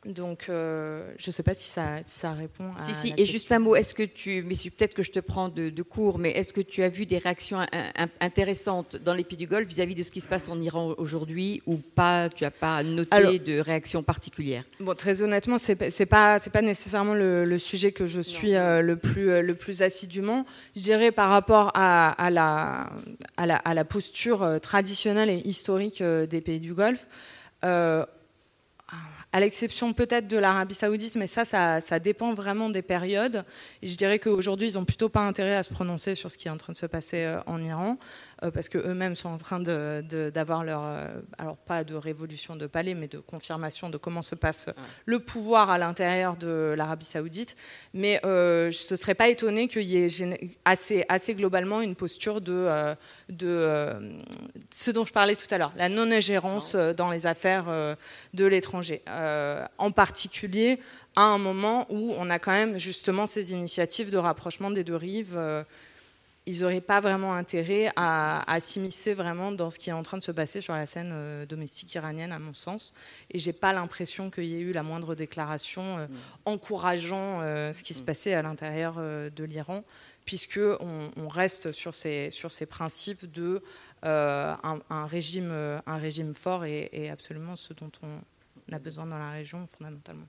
Donc, euh, je ne sais pas si ça, ça répond à. Si, si. la Et juste un mot, est-ce que tu. Mais peut-être que je te prends de, de court, mais est-ce que tu as vu des réactions in- in- intéressantes dans les pays du Golfe vis-à-vis de ce qui se passe en Iran aujourd'hui ou pas? Tu n'as pas noté Alors- de réaction particulière? Bon, très honnêtement, pas- c'est pas pas nécessairement le, le sujet que je suis euh, le plus euh, le plus assidûment. Je dirais par rapport à, à la à la à la posture traditionnelle et historique des pays du Golfe. À l'exception peut-être de l'Arabie Saoudite, mais ça, ça, ça dépend vraiment des périodes. Et je dirais qu'aujourd'hui, ils n'ont plutôt pas intérêt à se prononcer sur ce qui est en train de se passer euh, en Iran, euh, parce qu'eux-mêmes sont en train d'avoir leur, euh, alors pas de révolution de palais, mais de confirmation de comment se passe le pouvoir à l'intérieur de l'Arabie Saoudite. Mais euh, je ne serais pas étonné qu'il y ait assez, assez globalement une posture de, euh, de euh, ce dont je parlais tout à l'heure, la non-ingérence euh, dans les affaires euh, de l'étranger. Euh, en particulier à un moment où on a quand même justement ces initiatives de rapprochement des deux rives. Ils n'auraient pas vraiment intérêt à, à s'immiscer vraiment dans ce qui est en train de se passer sur la scène euh, domestique iranienne, à mon sens. Et j'ai pas l'impression qu'il y ait eu la moindre déclaration euh, encourageant euh, ce qui se passait à l'intérieur de l'Iran, puisque on, on reste sur ces, sur ces principes de un, un régime, un régime fort et, et absolument ce dont on a besoin dans la région fondamentalement.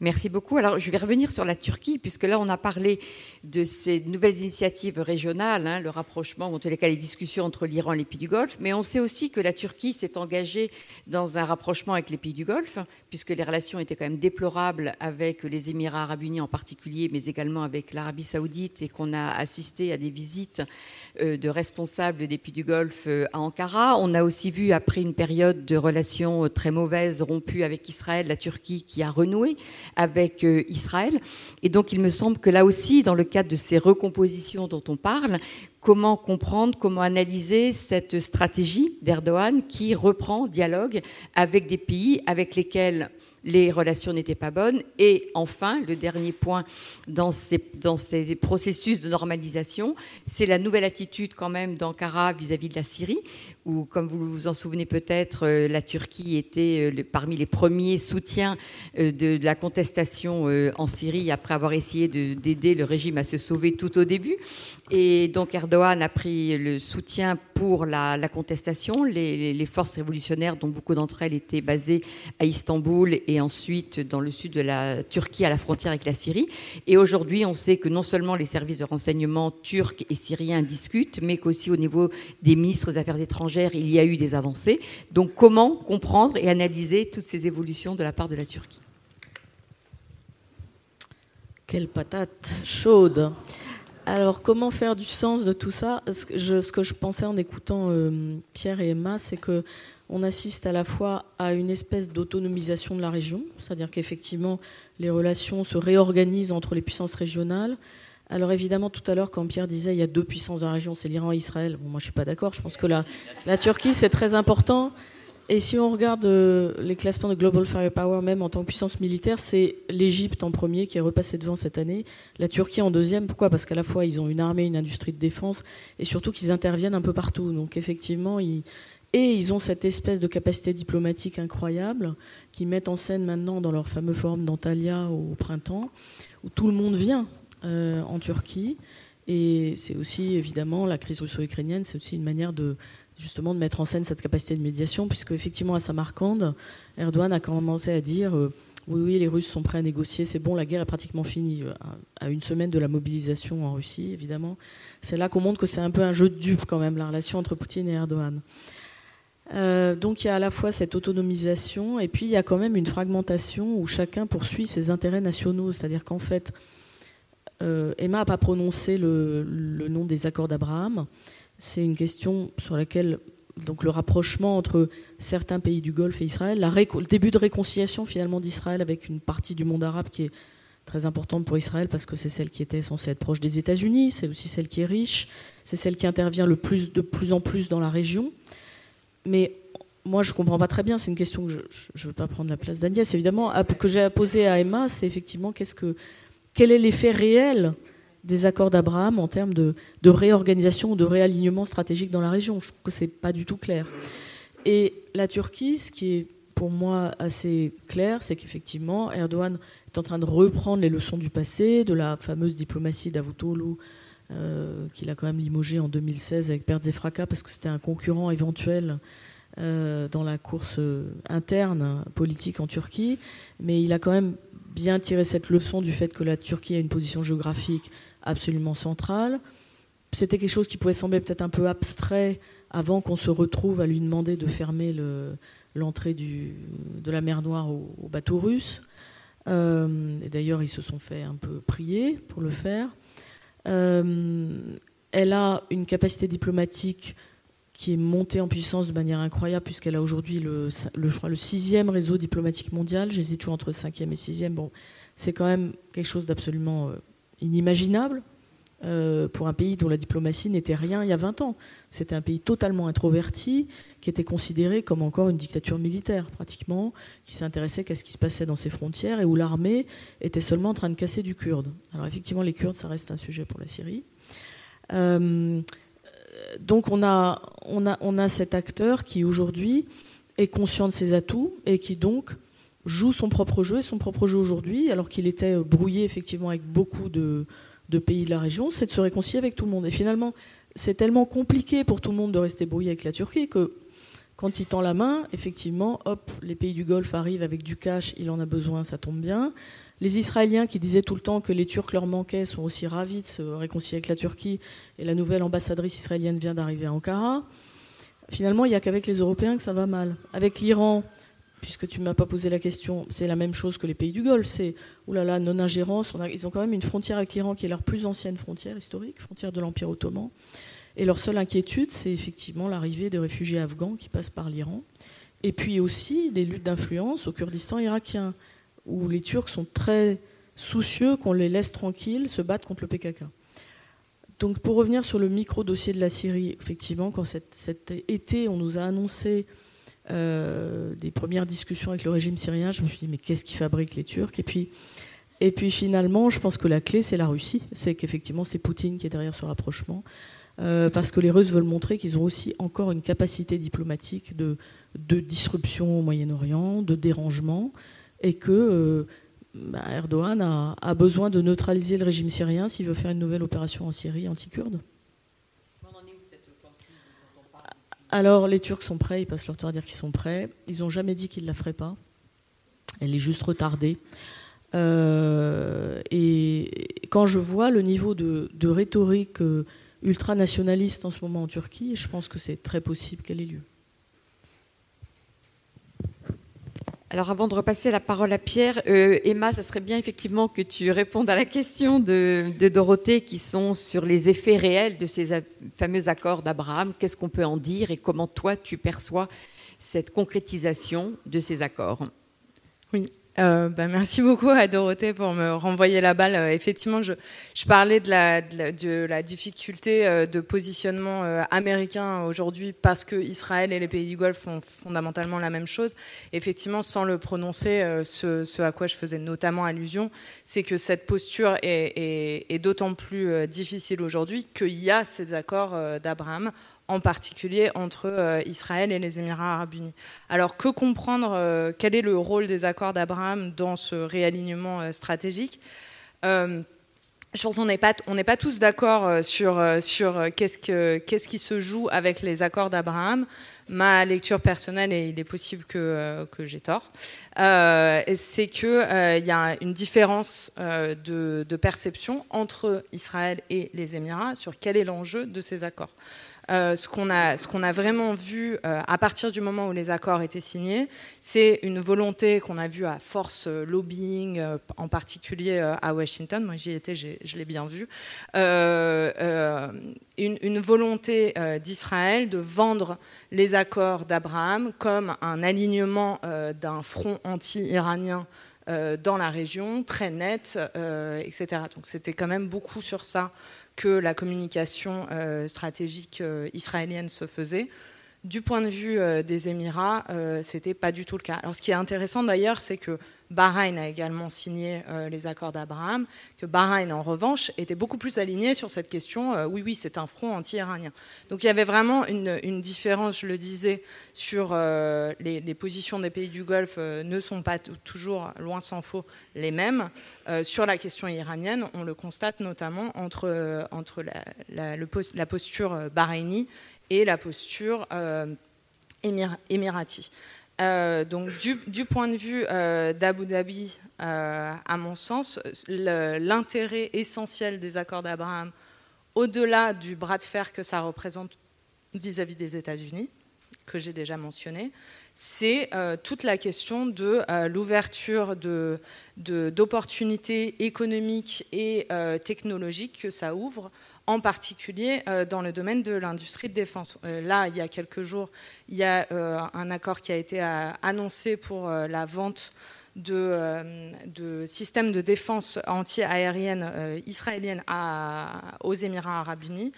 Merci beaucoup. Alors, je vais revenir sur la Turquie, puisque là, on a parlé de ces nouvelles initiatives régionales, hein, le rapprochement, ou en tous les cas, les discussions entre l'Iran et les pays du Golfe. Mais on sait aussi que la Turquie s'est engagée dans un rapprochement avec les pays du Golfe, puisque les relations étaient quand même déplorables avec les Émirats arabes unis en particulier, mais également avec l'Arabie saoudite, et qu'on a assisté à des visites euh, de responsables des pays du Golfe euh, à Ankara. On a aussi vu, après une période de relations euh, très mauvaises, rompues avec Israël, la Turquie qui a renoué avec euh, Israël. Et donc, il me semble que là aussi, dans le cadre de ces recompositions dont on parle, comment comprendre, comment analyser cette stratégie d'Erdogan qui reprend dialogue avec des pays avec lesquels les relations n'étaient pas bonnes. Et enfin, le dernier point dans ces, processus de normalisation, c'est la nouvelle attitude quand même d'Ankara vis-à-vis de la Syrie, où, comme vous vous en souvenez peut-être, euh, la Turquie était euh, parmi les premiers soutiens euh, de, la contestation en Syrie après avoir essayé de- d'aider le régime à se sauver tout au début. Et donc Erdogan a pris le soutien pour la, contestation. Les, les- les forces révolutionnaires, dont beaucoup d'entre elles étaient basées à Istanbul et ensuite dans le sud de la Turquie, à la frontière avec la Syrie. Et aujourd'hui, on sait que non seulement les services de renseignement turcs et syriens discutent, mais qu'aussi au niveau des ministres des Affaires étrangères, il y a eu des avancées. Donc comment comprendre et analyser toutes ces évolutions de la part de la Turquie? Quelle patate chaude Alors, comment faire du sens de tout ça? Ce que, je, ce que je pensais en écoutant euh, Pierre et Emma, c'est que on assiste à la fois à une espèce d'autonomisation de la région, c'est-à-dire qu'effectivement, les relations se réorganisent entre les puissances régionales. Alors évidemment, tout à l'heure, quand Pierre disait il y a deux puissances dans la région, c'est l'Iran et Israël. Bon, moi, je suis pas d'accord. Je pense que la, la Turquie, c'est très important. Et si on regarde euh, les classements de Global Firepower, même en tant que puissance militaire, c'est l'Égypte en premier qui est repassé devant cette année, la Turquie en deuxième. Pourquoi? Parce qu'à la fois, ils ont une armée, une industrie de défense, et surtout qu'ils interviennent un peu partout. Donc effectivement, ils... Et ils ont cette espèce de capacité diplomatique incroyable qu'ils mettent en scène maintenant dans leur fameux forum d'Antalya au printemps, où tout le monde vient euh, en Turquie. Et c'est aussi évidemment la crise russo-ukrainienne, c'est aussi une manière de justement de mettre en scène cette capacité de médiation, puisque effectivement à Samarcande, Erdogan a commencé à dire euh, oui, oui, les Russes sont prêts à négocier, c'est bon, la guerre est pratiquement finie. À, à une semaine de la mobilisation en Russie, évidemment, c'est là qu'on montre que c'est un peu un jeu de dupes quand même la relation entre Poutine et Erdogan. Euh, donc il y a à la fois cette autonomisation et puis il y a quand même une fragmentation où chacun poursuit ses intérêts nationaux. C'est-à-dire qu'en fait, euh, Emma n'a pas prononcé le, nom des accords d'Abraham. C'est une question sur laquelle donc le rapprochement entre certains pays du Golfe et Israël, le début de réconciliation finalement d'Israël avec une partie du monde arabe qui est très importante pour Israël parce que c'est celle qui était censée être proche des États-Unis, c'est aussi celle qui est riche, c'est celle qui intervient le plus, de plus en plus dans la région. Mais moi, je ne comprends pas très bien. C'est une question que je ne veux pas prendre la place d'Agnès, évidemment, que j'ai posée à Emma. C'est effectivement qu'est-ce que, quel est l'effet réel des accords d'Abraham en termes de, de, réorganisation ou de réalignement stratégique dans la région Je trouve que ce n'est pas du tout clair. Et la Turquie, ce qui est pour moi assez clair, c'est qu'effectivement, Erdogan est en train de reprendre les leçons du passé, de la fameuse diplomatie d'Avutoglu, euh, qu'il a quand même limogé en 2016 avec Perz et Fracas, parce que c'était un concurrent éventuel euh, dans la course interne politique en Turquie. Mais il a quand même bien tiré cette leçon du fait que la Turquie a une position géographique absolument centrale. C'était quelque chose qui pouvait sembler peut-être un peu abstrait avant qu'on se retrouve à lui demander de fermer l'entrée de la mer Noire aux, bateaux russes. Euh, et d'ailleurs, ils se sont fait un peu prier pour le faire. Euh, elle a une capacité diplomatique qui est montée en puissance de manière incroyable, puisqu'elle a aujourd'hui le, le, le sixième réseau diplomatique mondial. J'hésite toujours entre cinquième et sixième. Bon, c'est quand même quelque chose d'absolument euh, inimaginable euh, pour un pays dont la diplomatie n'était rien il y a 20 ans. C'était un pays totalement introverti, qui était considéré comme encore une dictature militaire, pratiquement, qui s'intéressait qu'à ce qui se passait dans ses frontières et où l'armée était seulement en train de casser du kurde. Alors effectivement, les Kurdes, ça reste un sujet pour la Syrie. Euh, donc on a, on, a, on a cet acteur qui aujourd'hui est conscient de ses atouts et qui donc joue son propre jeu et son propre jeu aujourd'hui, alors qu'il était brouillé effectivement avec beaucoup de, de pays de la région, c'est de se réconcilier avec tout le monde. Et finalement, c'est tellement compliqué pour tout le monde de rester brouillé avec la Turquie que quand il tend la main, effectivement, hop, les pays du Golfe arrivent avec du cash, il en a besoin, ça tombe bien. Les Israéliens qui disaient tout le temps que les Turcs leur manquaient sont aussi ravis de se réconcilier avec la Turquie. Et la nouvelle ambassadrice israélienne vient d'arriver à Ankara. Finalement, il n'y a qu'avec les Européens que ça va mal. Avec l'Iran, puisque tu ne m'as pas posé la question, c'est la même chose que les pays du Golfe. C'est, oulala, non-ingérence. Ils ont quand même une frontière avec l'Iran qui est leur plus ancienne frontière historique, frontière de l'Empire ottoman. Et leur seule inquiétude, c'est effectivement l'arrivée de réfugiés afghans qui passent par l'Iran. Et puis aussi les luttes d'influence au Kurdistan irakien, où les Turcs sont très soucieux qu'on les laisse tranquilles se battre contre le PKK. Donc pour revenir sur le micro-dossier de la Syrie, effectivement, quand cet été, on nous a annoncé euh, des premières discussions avec le régime syrien, je me suis dit mais qu'est-ce qui fabrique les Turcs? Et puis, finalement, je pense que la clé c'est la Russie, c'est qu'effectivement c'est Poutine qui est derrière ce rapprochement, euh, parce que les Russes veulent montrer qu'ils ont aussi encore une capacité diplomatique de, de disruption au Moyen-Orient, de dérangement, et que euh, bah, Erdogan a, a, besoin de neutraliser le régime syrien s'il veut faire une nouvelle opération en Syrie anti-kurde. Alors, les Turcs sont prêts, ils passent leur temps à dire qu'ils sont prêts. Ils n'ont jamais dit qu'ils ne la feraient pas. Elle est juste retardée. Euh, et quand je vois le niveau de, rhétorique euh, ultranationaliste en ce moment en Turquie, je pense que c'est très possible qu'elle ait lieu. Alors avant de repasser la parole à Pierre, euh, Emma, ça serait bien effectivement que tu répondes à la question de, Dorothée qui sont sur les effets réels de ces fameux accords d'Abraham. Qu'est-ce qu'on peut en dire et comment toi tu perçois cette concrétisation de ces accords? Oui, euh, bah, merci beaucoup à Dorothée pour me renvoyer la balle. Euh, effectivement, je, je, parlais de la, de la, difficulté euh, de positionnement américain aujourd'hui parce que Israël et les pays du Golfe font fondamentalement la même chose. Effectivement, sans le prononcer, ce, ce à quoi je faisais notamment allusion, c'est que cette posture est, est, est d'autant plus difficile aujourd'hui qu'il y a ces accords d'Abraham en particulier entre euh, Israël et les Émirats arabes unis. Alors que comprendre euh, Quel est le rôle des accords d'Abraham dans ce réalignement euh, stratégique? Je pense qu'on n'est pas, on pas tous d'accord sur, sur qu'est-ce, que, qui se joue avec les accords d'Abraham. Ma lecture personnelle, et il est possible que, que j'ai tort, c'est qu'il il y a une différence de, de perception entre Israël et les Émirats sur quel est l'enjeu de ces accords. Euh, ce qu'on a, vraiment vu euh, à partir du moment où les accords étaient signés, c'est une volonté qu'on a vue à force euh, lobbying, en particulier à Washington. Moi, j'y étais, je l'ai bien vu. Une, volonté d'Israël de vendre les accords d'Abraham comme un alignement d'un front anti-iranien dans la région, très net, etc. Donc c'était quand même beaucoup sur ça que la communication euh, stratégique euh, israélienne se faisait. Du point de vue euh, des Émirats, euh, c'était pas du tout le cas. Alors, ce qui est intéressant d'ailleurs, c'est que Bahreïn a également signé euh, les accords d'Abraham, que Bahreïn, en revanche, était beaucoup plus aligné sur cette question. oui, oui, c'est un front anti-iranien. Donc, il y avait vraiment une, différence, je le disais, sur les, positions des pays du Golfe ne sont pas toujours, loin s'en faut, les mêmes. sur la question iranienne, on le constate notamment entre, entre la, la posture bahreïnie et la posture euh, émirati. Euh, donc, du, point de vue euh, d'Abu Dhabi, à mon sens, l'intérêt essentiel des accords d'Abraham, au-delà du bras de fer que ça représente vis-à-vis des États-Unis, que j'ai déjà mentionné, c'est toute la question de l'ouverture d'opportunités économiques et technologiques que ça ouvre en particulier euh, dans le domaine de l'industrie de défense. Euh, là, il y a quelques jours, il y a euh, un accord qui a été annoncé pour la vente de, systèmes de défense anti-aérienne israélienne aux Émirats arabes unis.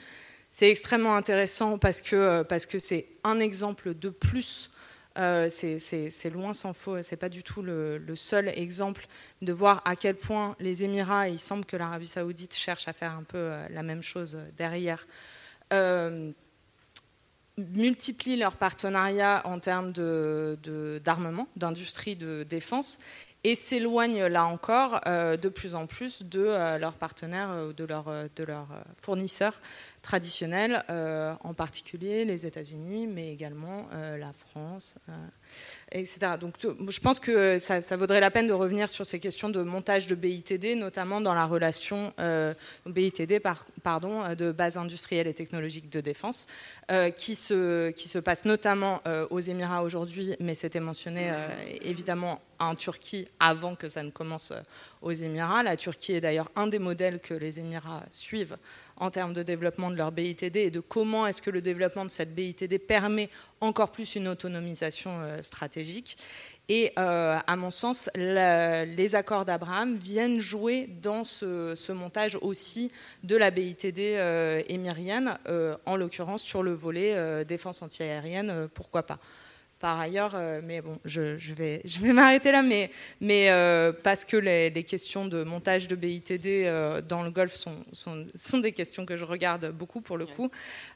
C'est extrêmement intéressant parce que c'est parce que un exemple de plus euh, c'est loin sans faux, c'est pas du tout le, seul exemple de voir à quel point les Émirats, et il semble que l'Arabie Saoudite cherche à faire un peu euh, la même chose derrière, euh, multiplient leurs partenariats en termes d'armement, d'industrie de défense, et s'éloignent là encore de plus en plus de leurs partenaires, de de leurs fournisseurs traditionnels, euh, en particulier les États-Unis, mais également euh, la France, euh, etc. Donc je pense que ça, vaudrait la peine de revenir sur ces questions de montage de BITD, notamment dans la relation BITD pardon, de base industrielle et technologique de défense, qui, se, qui se passe notamment aux Émirats aujourd'hui, mais c'était mentionné évidemment en Turquie avant que ça ne commence aux Émirats. La Turquie est d'ailleurs un des modèles que les Émirats suivent en termes de développement de leur BITD et de comment est-ce que le développement de cette BITD permet encore plus une autonomisation euh, stratégique. Et euh, à mon sens, les accords d'Abraham viennent jouer dans ce, montage aussi de la BITD euh, émirienne, en l'occurrence sur le volet défense antiaérienne, pourquoi pas par ailleurs, euh, mais bon, je, vais, je vais m'arrêter là, mais, mais euh, parce que les, questions de montage de BITD euh, dans le Golfe sont, sont, sont, des questions que je regarde beaucoup pour le coup.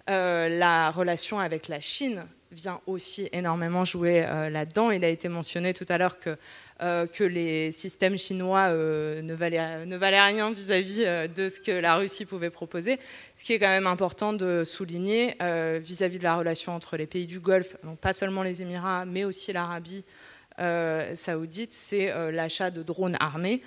la relation avec la Chine vient aussi énormément jouer là-dedans. Il a été mentionné tout à l'heure que euh, que les systèmes chinois euh, ne, valaient, rien vis-à-vis euh, de ce que la Russie pouvait proposer. Ce qui est quand même important de souligner vis-à-vis de la relation entre les pays du Golfe, donc pas seulement les Émirats, mais aussi l'Arabie saoudite, c'est l'achat de drones armés.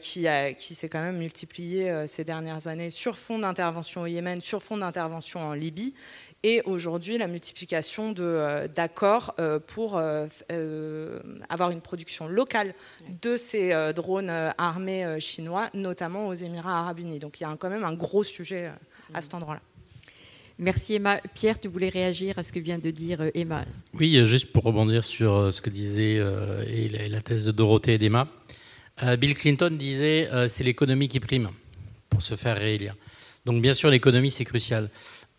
qui, qui s'est quand même multiplié ces dernières années sur fond d'intervention au Yémen, sur fond d'intervention en Libye, et aujourd'hui la multiplication euh, d'accords euh, pour euh, avoir une production locale de ces drones armés chinois, notamment aux Émirats arabes unis. Donc il y a quand même un gros sujet à cet endroit-là. Merci Emma. Pierre, tu voulais réagir à ce que vient de dire Emma Oui, juste pour rebondir sur ce que disait et la thèse de Dorothée et d'Emma. Bill Clinton disait c'est l'économie qui prime pour se faire réélire. Donc bien sûr l'économie c'est crucial.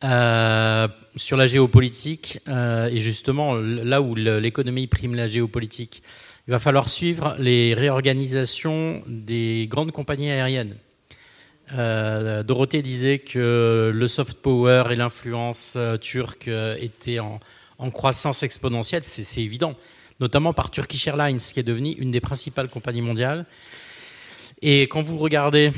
Euh, sur la géopolitique, euh, et justement là où l'économie prime la géopolitique, il va falloir suivre les réorganisations des grandes compagnies aériennes. Euh, Dorothée disait que le soft power et l'influence turque étaient en, en croissance exponentielle, c'est évident, notamment par Turkish Airlines, qui est devenue une des principales compagnies mondiales. Et quand vous regardez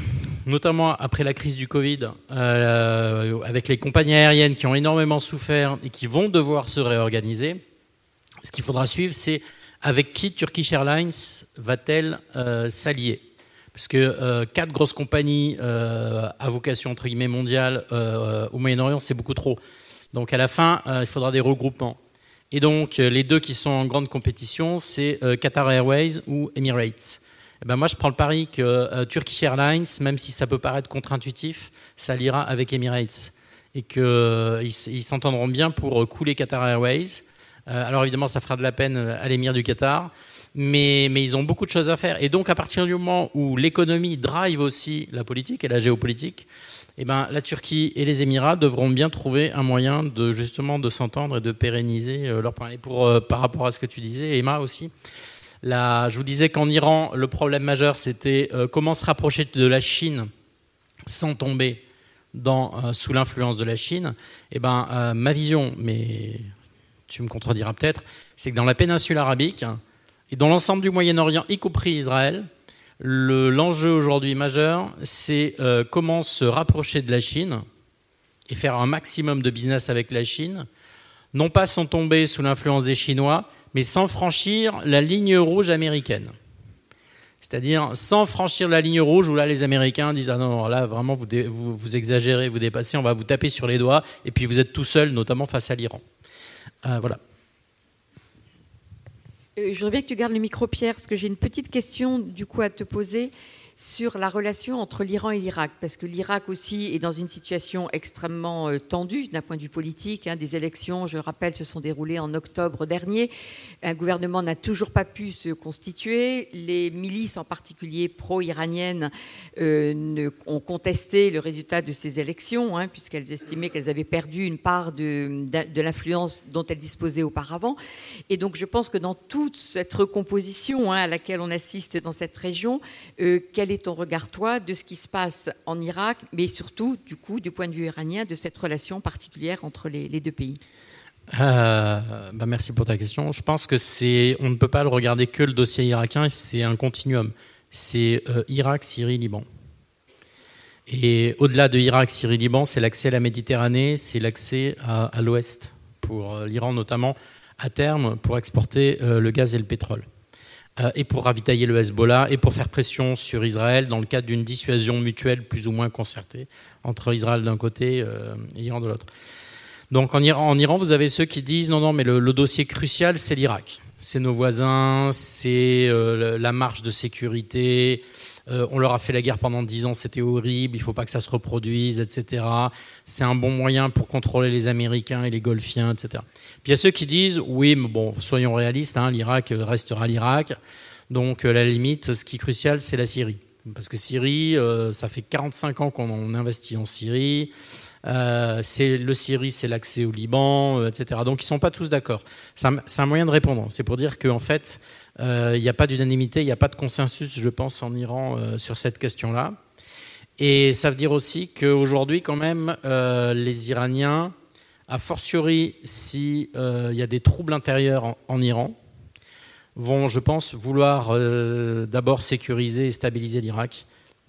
notamment après la crise du Covid, euh, avec les compagnies aériennes qui ont énormément souffert et qui vont devoir se réorganiser, ce qu'il faudra suivre, c'est avec qui Turkish Airlines va-t-elle euh, s'allier Parce que euh, quatre grosses compagnies à vocation entre guillemets mondiale au Moyen-Orient, c'est beaucoup trop. Donc à la fin, il faudra des regroupements. Et donc les deux qui sont en grande compétition, c'est Qatar Airways ou Emirates. Eh ben moi, je prends le pari que euh, Turkish Airlines, même si ça peut paraître contre-intuitif, ça lira avec Emirates et qu'ils euh, s'entendront bien pour euh, couler Qatar Airways. alors évidemment, ça fera de la peine à l'émir du Qatar, mais, mais, ils ont beaucoup de choses à faire. Et donc, à partir du moment où l'économie drive aussi la politique et la géopolitique, eh ben, la Turquie et les Émirats devront bien trouver un moyen de justement de s'entendre et de pérenniser leur point. Et pour, par rapport à ce que tu disais, Emma aussi, je vous disais qu'en Iran, le problème majeur, c'était comment se rapprocher de la Chine sans tomber dans, sous l'influence de la Chine. Eh ben, ma vision, mais tu me contrediras peut-être, c'est que dans la péninsule arabique et dans l'ensemble du Moyen-Orient, y compris Israël, l'enjeu aujourd'hui majeur, c'est euh, comment se rapprocher de la Chine et faire un maximum de business avec la Chine, non pas sans tomber sous l'influence des Chinois, mais sans franchir la ligne rouge américaine. C'est-à-dire sans franchir la ligne rouge où là les Américains disent ah non là vraiment vous, vous, exagérez, vous dépassez, on va vous taper sur les doigts et puis vous êtes tout seul, notamment face à l'Iran. Euh, voilà. Euh, je voudrais bien que tu gardes le micro, Pierre, parce que j'ai une petite question du coup à te poser sur la relation entre l'Iran et l'Irak, parce que l'Irak aussi est dans une situation extrêmement euh, tendue d'un point de vue politique. Hein. des élections, je rappelle, se sont déroulées en octobre dernier. Un gouvernement n'a toujours pas pu se constituer. Les milices, en particulier pro-iraniennes, euh, ont contesté le résultat de ces élections, hein, puisqu'elles estimaient qu'elles avaient perdu une part de, l'influence dont elles disposaient auparavant. Et donc, je pense que dans toute cette recomposition hein, à laquelle on assiste dans cette région, euh, quel est ton regard, toi, de ce qui se passe en Irak, mais surtout, du coup, du point de vue iranien, de cette relation particulière entre les, deux pays? Euh, bah merci pour ta question. Je pense que c'est, on ne peut pas le regarder que le dossier irakien, c'est un continuum. C'est euh, Irak, Syrie, Liban. Et au-delà de Irak, Syrie, Liban, c'est l'accès à la Méditerranée, c'est l'accès à, l'Ouest, pour euh, l'Iran notamment, à terme, pour exporter le gaz et le pétrole. Euh, et pour ravitailler le Hezbollah et pour faire pression sur Israël dans le cadre d'une dissuasion mutuelle plus ou moins concertée entre Israël d'un côté euh, et l'Iran de l'autre. Donc en Iran, en Iran, vous avez ceux qui disent non, non, mais le dossier crucial, c'est l'Irak c'est nos voisins, c'est euh, la marche de sécurité. Euh, on leur a fait la guerre pendant dix ans, c'était horrible, il ne faut pas que ça se reproduise, etc. C'est un bon moyen pour contrôler les Américains et les Golfiens, etc. Puis il y a ceux qui disent, oui, mais bon, soyons réalistes, hein, l'Irak restera l'Irak. Donc euh, la limite, ce qui est crucial, c'est la Syrie. Parce que Syrie, ça fait 45 ans qu'on investit en Syrie. Euh, c'est le Syrie, c'est l'accès au Liban, euh, etc. Donc ils sont pas tous d'accord. C'est un, moyen de répondre. C'est pour dire qu'en fait, euh, il n'y a pas d'unanimité, il n'y a pas de consensus, je pense, en Iran sur cette question-là. Et ça veut dire aussi qu'aujourd'hui, quand même, les Iraniens, a fortiori s'il y a des troubles intérieurs en, Iran, vont, je pense, vouloir d'abord sécuriser et stabiliser l'Irak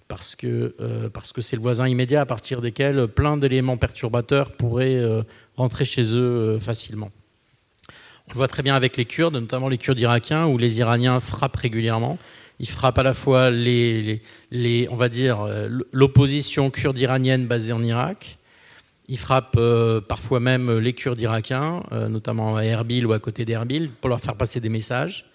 parce que euh, parce que c'est le voisin immédiat à partir desquels plein d'éléments perturbateurs pourraient euh, rentrer chez eux euh, facilement. On le voit très bien avec les Kurdes, notamment les Kurdes irakiens, où les Iraniens frappent régulièrement. Ils frappent à la fois les, on va dire l'opposition kurde iranienne basée en Irak. Ils frappent parfois même les Kurdes irakiens, notamment à Erbil ou à côté d'Erbil, pour leur faire passer des messages.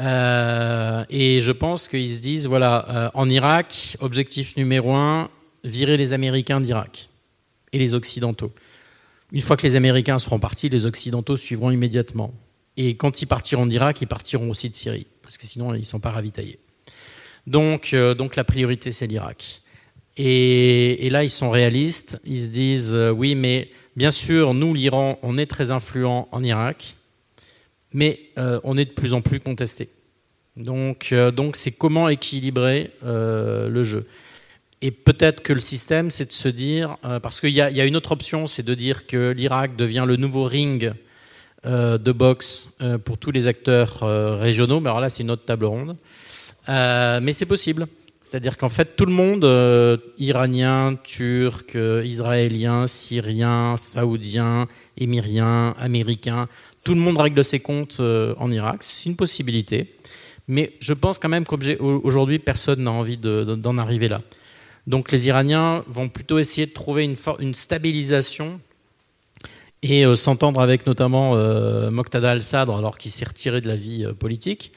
Euh, et je pense qu'ils se disent, voilà, euh, en Irak, objectif numéro un, virer les Américains d'Irak et les Occidentaux. Une fois que les Américains seront partis, les Occidentaux suivront immédiatement. Et quand ils partiront d'Irak, ils partiront aussi de Syrie, parce que sinon ils ne sont pas ravitaillés. Donc, euh, donc la priorité, c'est l'Irak. Et, et, là, ils sont réalistes. Ils se disent, oui, mais bien sûr, nous, l'Iran, on est très influent en Irak mais euh, on est de plus en plus contesté. Donc, euh, donc c'est comment équilibrer euh, le jeu. Et peut-être que le système, c'est de se dire, parce qu'il y, a une autre option, c'est de dire que l'Irak devient le nouveau ring de boxe pour tous les acteurs régionaux. Mais alors là, c'est une autre table ronde. mais c'est possible. C'est-à-dire qu'en fait, tout le monde, iranien, turc, israélien, syrien, saoudien, émirien, américain, tout le monde règle ses comptes euh, en Irak. C'est une possibilité. Mais je pense quand même qu'aujourd'hui, personne n'a envie d'en arriver là. Donc les Iraniens vont plutôt essayer de trouver une, stabilisation et euh, s'entendre avec notamment euh, Moqtada al-Sadr, alors qu'il s'est retiré de la vie politique.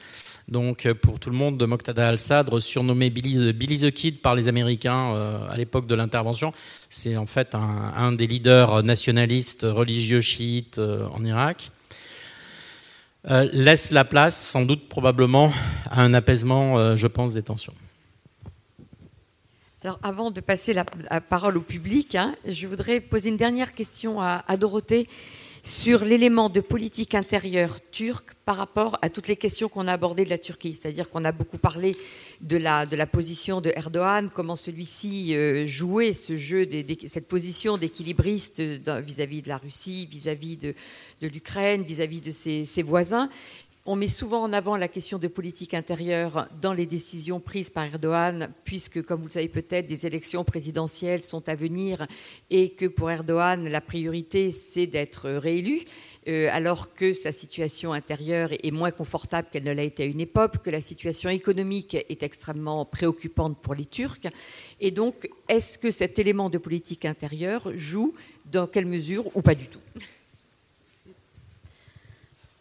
Donc pour tout le monde, Moqtada al-Sadr, surnommé Billy, Billy, the Kid par les Américains à l'époque de l'intervention, c'est en fait un, un, des leaders nationalistes religieux chiites en Irak. Euh, laisse la place, sans doute probablement, à un apaisement, euh, je pense, des tensions. Alors, avant de passer la, parole au public, hein, je voudrais poser une dernière question à, Dorothée sur l'élément de politique intérieure turque par rapport à toutes les questions qu'on a abordées de la Turquie. C'est-à-dire qu'on a beaucoup parlé de la, position de Erdogan, comment celui-ci euh, jouait ce jeu, cette position d'équilibriste vis-à-vis de la Russie, vis-à-vis de, l'Ukraine, vis-à-vis de ses voisins. On met souvent en avant la question de politique intérieure dans les décisions prises par Erdogan, puisque, comme vous le savez peut-être, des élections présidentielles sont à venir et que pour Erdogan, la priorité, c'est d'être réélu. Euh, alors que sa situation intérieure est moins confortable qu'elle ne l'a été à une époque, que la situation économique est extrêmement préoccupante pour les Turcs. Et donc, est-ce que cet élément de politique intérieure joue dans quelle mesure ou pas du tout?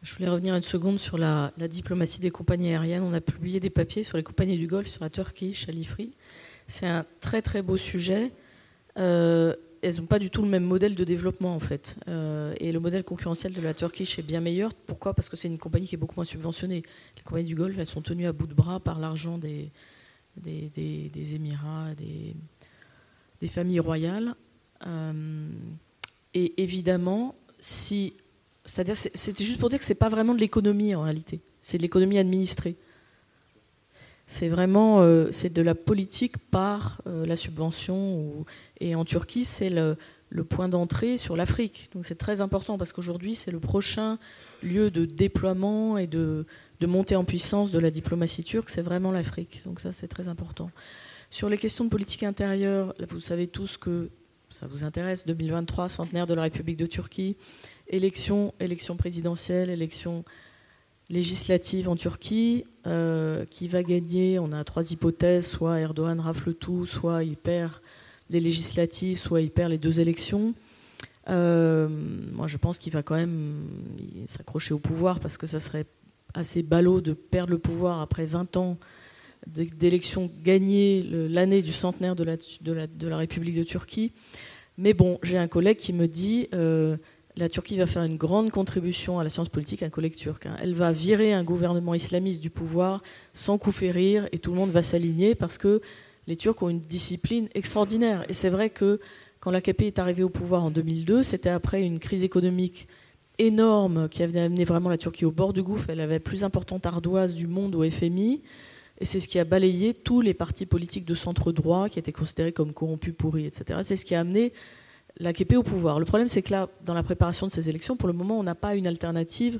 Je voulais revenir une seconde sur la, diplomatie des compagnies aériennes. On a publié des papiers sur les compagnies du Golfe, sur la Turkish, Alifri. C'est un très très beau sujet. Euh, elles n'ont pas du tout le même modèle de développement en fait. Euh, et le modèle concurrentiel de la Turkish est bien meilleur. Pourquoi? Parce que c'est une compagnie qui est beaucoup moins subventionnée. Les compagnies du Golfe, elles sont tenues à bout de bras par l'argent des, des, Émirats, des, familles royales. Euh, et évidemment, si c'est-à-dire, c'était juste pour dire que c'est pas vraiment de l'économie en réalité, c'est de l'économie administrée. C'est vraiment euh, de la politique par euh, la subvention. Et en Turquie, c'est le, point d'entrée sur l'Afrique. Donc c'est très important parce qu'aujourd'hui, c'est le prochain lieu de déploiement et de, de montée en puissance de la diplomatie turque, c'est vraiment l'Afrique. Donc ça, c'est très important. Sur les questions de politique intérieure, vous savez tous que ça vous intéresse, 2023, centenaire de la République de Turquie élection, élection présidentielle, élection législative en Turquie. Euh, qui va gagner On a trois hypothèses. Soit Erdogan rafle tout, soit il perd les législatives, soit il perd les deux élections. Euh, moi, je pense qu'il va quand même s'accrocher au pouvoir parce que ça serait assez ballot de perdre le pouvoir après 20 ans d'élections gagnées l'année du centenaire de la, de, la, République de Turquie. Mais bon, j'ai un collègue qui me dit euh, la Turquie va faire une grande contribution à la science politique, un collègue turc. Hein. Elle va virer un gouvernement islamiste du pouvoir sans coup férir et tout le monde va s'aligner parce que les Turcs ont une discipline extraordinaire. Et c'est vrai que quand l'AKP est arrivé au pouvoir en 2002, c'était après une crise économique énorme qui avait amené vraiment la Turquie au bord du gouffre. Elle avait la plus importante ardoise du monde au FMI. Et c'est ce qui a balayé tous les partis politiques de centre droit qui étaient considérés comme corrompus, pourris, etc. C'est ce qui a amené l'AKP au pouvoir. Le problème, c'est que là, dans la préparation de ces élections, pour le moment, on n'a pas une alternative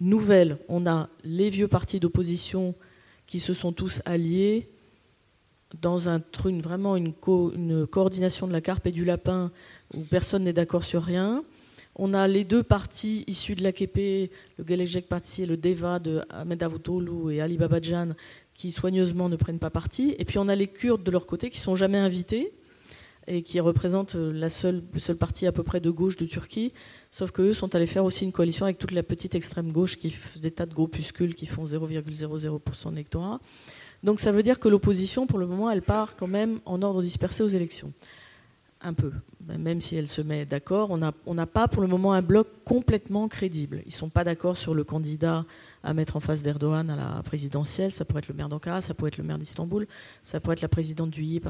nouvelle. On a les vieux partis d'opposition qui se sont tous alliés dans un truc, vraiment une, coordination de la carpe et du lapin où personne n'est d'accord sur rien. On a les deux partis issus de l'AKP, le Gelecek Parti et le DEVA de Ahmed Avutoglu et Ali Babajan, qui soigneusement ne prennent pas parti. Et puis on a les Kurdes de leur côté qui sont jamais invités et qui représente euh, la seule, le seul parti à peu près de gauche de Turquie, sauf qu'eux sont allés faire aussi une coalition avec toute la petite extrême gauche qui fait des tas de groupuscules qui font 0,00% de. Donc ça veut dire que l'opposition, pour le moment, elle part quand même en ordre dispersé aux élections. Un peu. Même si elle se met d'accord, on n'a pas pour le moment un bloc complètement crédible. Ils ne sont pas d'accord sur le candidat à mettre en face d'Erdogan à la présidentielle. Ça pourrait être le maire d'Ankara, ça pourrait être le maire d'Istanbul, ça pourrait être la présidente du YI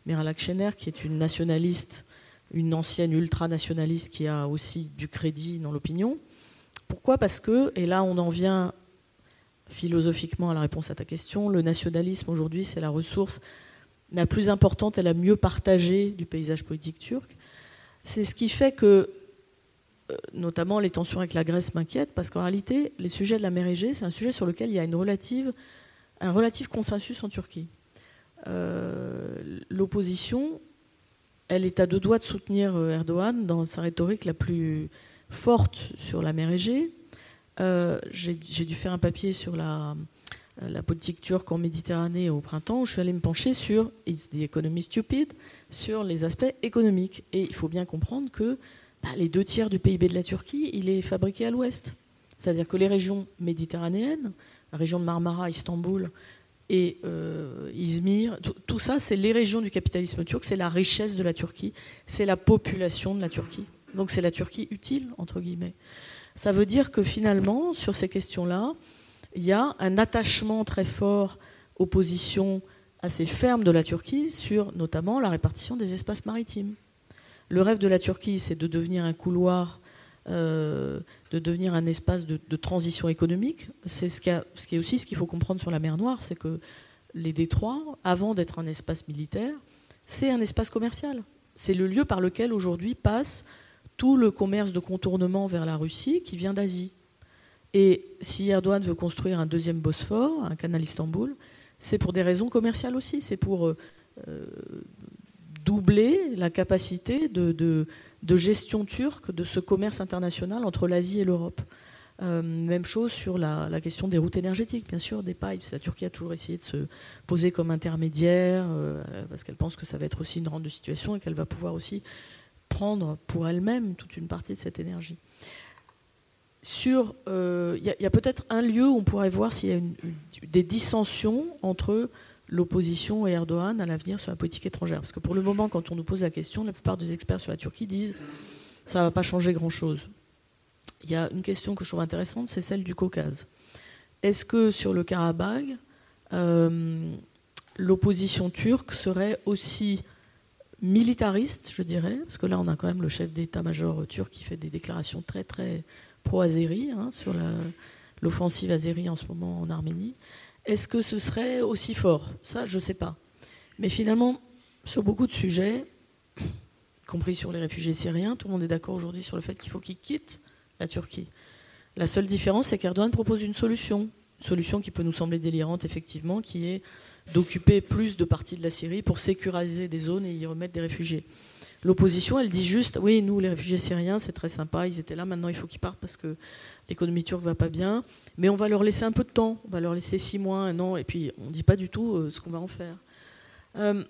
Partisi, Meral Akşener, qui est une nationaliste, une ancienne ultranationaliste qui a aussi du crédit dans l'opinion. Pourquoi? Parce que, et là on en vient philosophiquement à la réponse à ta question, le nationalisme aujourd'hui c'est la ressource la plus importante et la mieux partagée du paysage politique turc. C'est ce qui fait que euh, notamment les tensions avec la Grèce m'inquiètent, parce qu'en réalité, les sujets de la mer Égée, c'est un sujet sur lequel il y a un relatif consensus en Turquie. Euh, l'opposition, elle est à deux doigts de soutenir euh, Erdogan dans sa rhétorique la plus forte sur la mer Égée. J'ai dû faire un papier sur la, la, politique turque en Méditerranée au printemps, où je suis allée me pencher sur Is the economy stupid sur les aspects économiques. Et il faut bien comprendre que bah, les deux tiers du PIB de la Turquie, il est fabriqué à l'ouest. C'est-à-dire que les régions méditerranéennes, la région de Marmara, Istanbul et euh, Izmir, tout, ça, c'est les régions du capitalisme turc, c'est la richesse de la Turquie, c'est la population de la Turquie. Donc c'est la Turquie utile, entre guillemets. Ça veut dire que finalement, sur ces questions-là, il y a un attachement très fort aux positions assez ferme de la Turquie sur notamment la répartition des espaces maritimes. Le rêve de la Turquie, c'est de devenir un couloir, euh, de devenir un espace de, transition économique. C'est ce, est aussi ce qu'il faut comprendre sur la mer Noire, c'est que les détroits, avant d'être un espace militaire, c'est un espace commercial. C'est le lieu par lequel aujourd'hui passe tout le commerce de contournement vers la Russie qui vient d'Asie. Et si Erdogan veut construire un deuxième Bosphore, un canal Istanbul, c'est pour des raisons commerciales aussi. C'est pour euh, doubler la capacité de, gestion turque de ce commerce international entre l'Asie et l'Europe. Euh, même chose sur la, question des routes énergétiques, bien sûr, des pipes. La Turquie a toujours essayé de se poser comme intermédiaire, euh, parce qu'elle pense que ça va être aussi une rente de situation et qu'elle va pouvoir aussi prendre pour elle-même toute une partie de cette énergie. Sur, il euh, y a, peut-être un lieu où on pourrait voir s'il y a des dissensions entre l'opposition et Erdogan à l'avenir sur la politique étrangère. Parce que pour le moment, quand on nous pose la question, la plupart des experts sur la Turquie disent ça ne va pas changer grand-chose. Il y a une question que je trouve intéressante, c'est celle du Caucase. Est-ce que sur le Karabakh, euh, l'opposition turque serait aussi militariste, je dirais, parce que là on a quand même le chef d'état-major turc qui fait des déclarations très très pro-Azéri hein, sur l'offensive Azéri en ce moment en Arménie. Est-ce que ce serait aussi fort? Ça, je ne sais pas. Mais finalement, sur beaucoup de sujets, y compris sur les réfugiés syriens, tout le monde est d'accord aujourd'hui sur le fait qu'il faut qu'ils quittent la Turquie. La seule différence, c'est qu'Erdogan propose une solution. Une solution qui peut nous sembler délirante, effectivement, qui est d'occuper plus de parties de la Syrie pour sécuriser des zones et y remettre des réfugiés. L'opposition, elle dit juste, oui, nous, les réfugiés syriens, c'est très sympa, ils étaient là, maintenant il faut qu'ils partent parce que l'économie turque va pas bien, mais on va leur laisser un peu de temps, on va leur laisser six mois, un an, et puis on ne dit pas du tout euh, ce qu'on va en faire. Euh,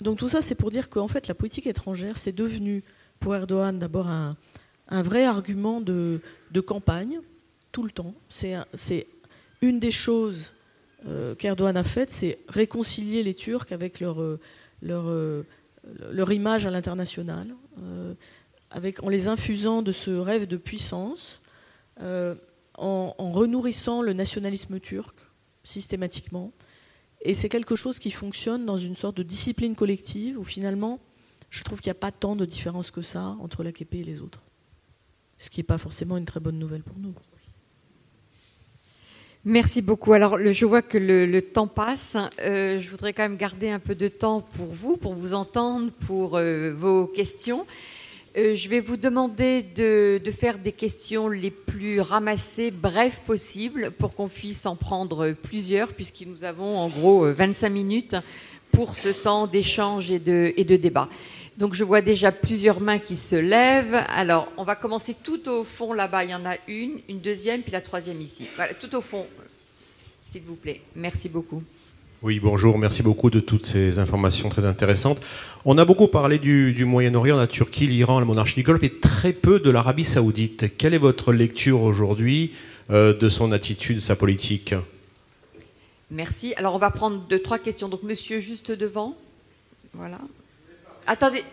donc tout ça, c'est pour dire qu'en fait, la politique étrangère, c'est devenu, pour Erdogan, d'abord un, vrai argument de, campagne, tout le temps. C'est une des choses euh, qu'Erdogan a faites, c'est réconcilier les Turcs avec leur... image à l'international, en les infusant de ce rêve de puissance, en, renourrissant le nationalisme turc systématiquement. Et c'est quelque chose qui fonctionne dans une sorte de discipline collective où finalement, je trouve qu'il n'y a pas tant de différence que ça entre l'AKP et les autres. Ce qui n'est pas forcément une très bonne nouvelle pour nous. Merci beaucoup. Alors, je vois que le, temps passe. Euh, je voudrais quand même garder un peu de temps pour vous, pour vous entendre, pour euh, vos questions. Euh, je vais vous demander de, faire des questions les plus ramassées, brèves possibles, pour qu'on puisse en prendre plusieurs, puisque nous avons en gros 25 minutes pour ce temps d'échange et de, et débat. Donc je vois déjà plusieurs mains qui se lèvent. Alors on va commencer tout au fond là-bas. Il y en a une, une deuxième, puis la troisième ici. Voilà, tout au fond, s'il vous plaît. Merci beaucoup. Oui, bonjour. Merci beaucoup de toutes ces informations très intéressantes. On a beaucoup parlé du, Moyen-Orient, la Turquie, l'Iran, la monarchie du Golfe, et très peu de l'Arabie saoudite. Quelle est votre lecture aujourd'hui euh, de son attitude, sa politique? Merci. Alors on va prendre deux, trois questions. Donc monsieur juste devant. Voilà. Attendez,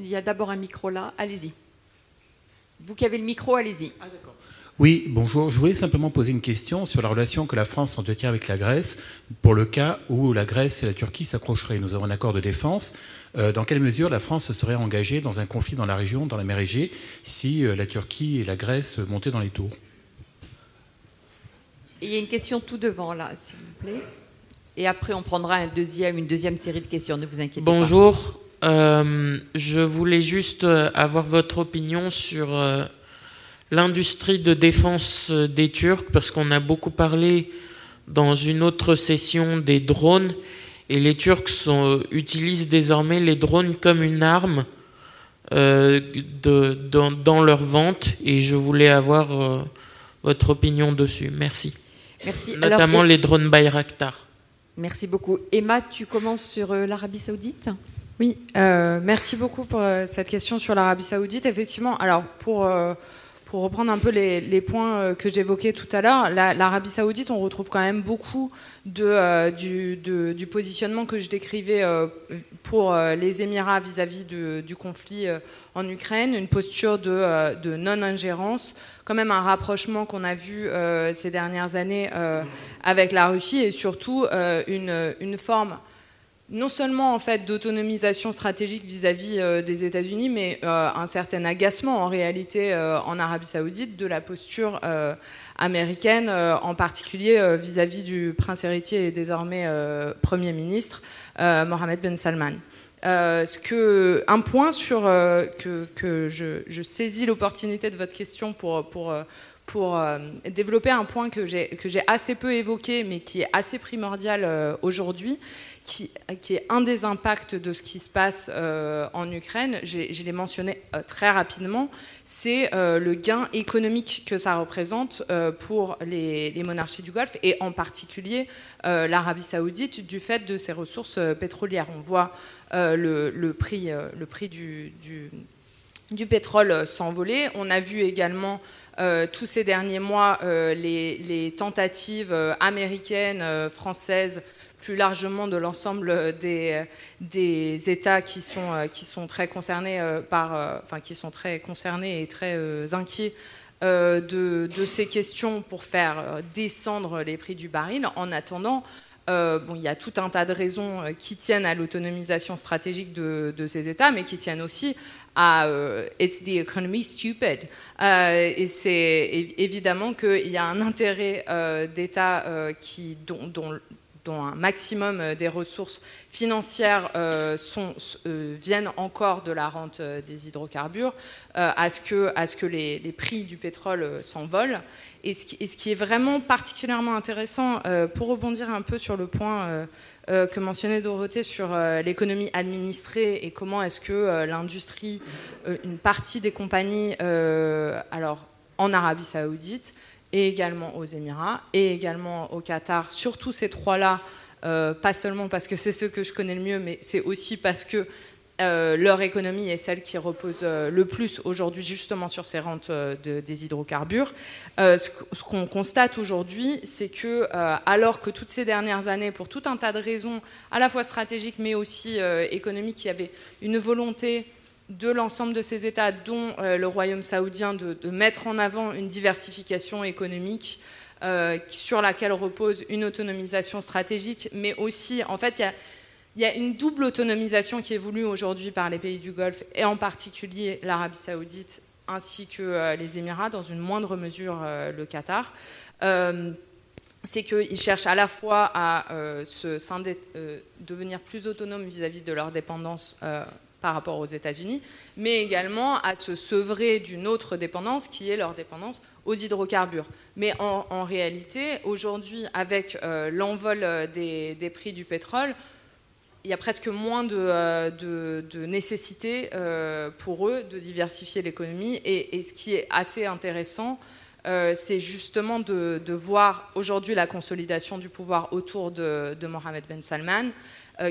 il y a d'abord un micro là, allez-y. Vous qui avez le micro, allez-y. Ah, oui, bonjour. Je voulais simplement poser une question sur la relation que la France entretient avec la Grèce pour le cas où la Grèce et la Turquie s'accrocheraient. Nous avons un accord de défense. Euh, dans quelle mesure la France se serait engagée dans un conflit dans la région, dans la mer Égée, si euh, la Turquie et la Grèce montaient dans les tours? Il y a une question tout devant là, s'il vous plaît. Et après, on prendra un deuxième, une deuxième série de questions. Ne vous inquiétez pas. Bonjour. Euh, je voulais juste avoir votre opinion sur euh, l'industrie de défense des Turcs, parce qu'on a beaucoup parlé dans une autre session des drones, et les Turcs sont, utilisent désormais les drones comme une arme de, dans, dans, leur vente, et je voulais avoir votre opinion dessus. Merci. Merci. Notamment les drones Bayraktar. Merci beaucoup. Emma, tu commences sur l'Arabie Saoudite? Oui, euh, merci beaucoup pour euh, cette question sur l'Arabie Saoudite. Effectivement, alors pour, euh, pour reprendre un peu les, points que j'évoquais tout à l'heure, l'Arabie Saoudite, on retrouve quand même beaucoup de, du, positionnement que je décrivais pour les Émirats vis-à-vis du conflit en Ukraine, une posture de, non-ingérence, quand même un rapprochement qu'on a vu ces dernières années avec la Russie et surtout une forme non seulement en fait d'autonomisation stratégique vis-à-vis des États-Unis, mais un certain agacement en réalité en Arabie Saoudite de la posture américaine, en particulier vis-à-vis du prince héritier et désormais premier ministre Mohamed Ben Salman. un point sur que, que je, je, saisis l'opportunité de votre question pour, pour pour euh, développer un point que j'ai assez peu évoqué, mais qui est assez primordial euh, aujourd'hui, qui, qui, est un des impacts de ce qui se passe euh, en Ukraine. Je l'ai mentionné très rapidement. C'est le gain économique que ça représente pour les, monarchies du Golfe, et en particulier l'Arabie saoudite, du fait de ses ressources pétrolières. On voit le, le, prix, le prix du, du du pétrole s'envoler. On a vu également euh, tous ces derniers mois euh, les, tentatives euh, américaines, françaises, plus largement de l'ensemble des, États qui sont, très concernés par, enfin qui sont très concernés et très inquiets de, de, ces questions pour faire descendre les prix du baril. En attendant, bon, il y a tout un tas de raisons qui tiennent à l'autonomisation stratégique de, de, ces États, mais qui tiennent aussi à euh, It's the economy stupid. Euh, et c'est évidemment qu'il y a un intérêt euh, d'État qui, dont, un maximum des ressources financières viennent encore de la rente des hydrocarbures, à ce que, les prix du pétrole s'envolent. Et, ce qui est vraiment particulièrement intéressant, pour rebondir un peu sur le point euh, que mentionnait Dorothée sur euh, l'économie administrée et comment est-ce que euh, l'industrie, une partie des compagnies, alors en Arabie Saoudite et également aux Émirats et également au Qatar, surtout ces trois-là, pas seulement parce que c'est ceux que je connais le mieux, mais c'est aussi parce que euh, leur économie est celle qui repose euh, le plus aujourd'hui justement sur ces rentes euh, des hydrocarbures. ce qu'on constate aujourd'hui, c'est que alors que toutes ces dernières années, pour tout un tas de raisons, à la fois stratégiques mais aussi économiques, il y avait une volonté de l'ensemble de ces États, dont le Royaume saoudien, de, de, mettre en avant une diversification économique sur laquelle repose une autonomisation stratégique, mais aussi, en fait, il y a il y a une double autonomisation qui est voulue aujourd'hui par les pays du Golfe, et en particulier l'Arabie saoudite ainsi que euh, les Émirats, dans une moindre mesure euh, le Qatar. Euh, c'est qu'ils cherchent à la fois à se devenir plus autonomes vis-à-vis de leur dépendance par rapport aux États-Unis, mais également à se sevrer d'une autre dépendance qui est leur dépendance aux hydrocarbures. Mais en, réalité, aujourd'hui, avec l'envol des, prix du pétrole, il y a presque moins de, euh, nécessité euh, pour eux de diversifier l'économie. Et, ce qui est assez intéressant, euh, c'est justement de, voir aujourd'hui la consolidation du pouvoir autour de, Mohamed Ben Salman,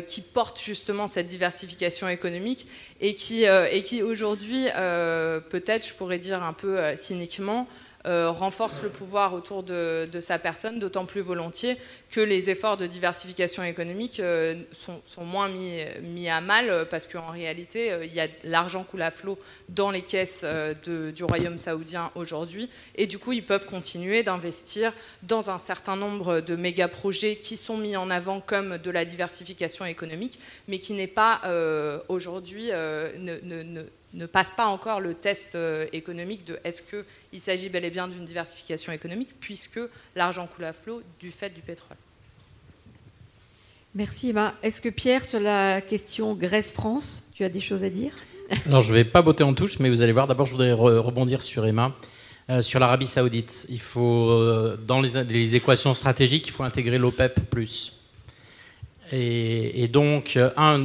qui porte justement cette diversification économique et qui, et qui aujourd'hui, peut-être, je pourrais dire un peu cyniquement, euh, renforce le pouvoir autour de, sa personne, d'autant plus volontiers que les efforts de diversification économique euh, sont, moins mis, à mal parce qu'en réalité, euh, il y a l'argent coule à flot dans les caisses du Royaume saoudien aujourd'hui. Et du coup, ils peuvent continuer d'investir dans un certain nombre de méga-projets qui sont mis en avant comme de la diversification économique, mais qui n'est pas aujourd'hui, passe pas encore le test euh, économique de est-ce qu'il s'agit bel et bien d'une diversification économique, puisque l'argent coule à flot du fait du pétrole. Merci Emma. Est-ce que Pierre, sur la question Grèce-France, tu as des choses à dire? Alors je ne vais pas botter en touche, mais vous allez voir, d'abord je voudrais rebondir sur Emma. Euh, sur l'Arabie Saoudite, il faut, euh, dans les, les, équations stratégiques, il faut intégrer l'OPEP. Et, donc,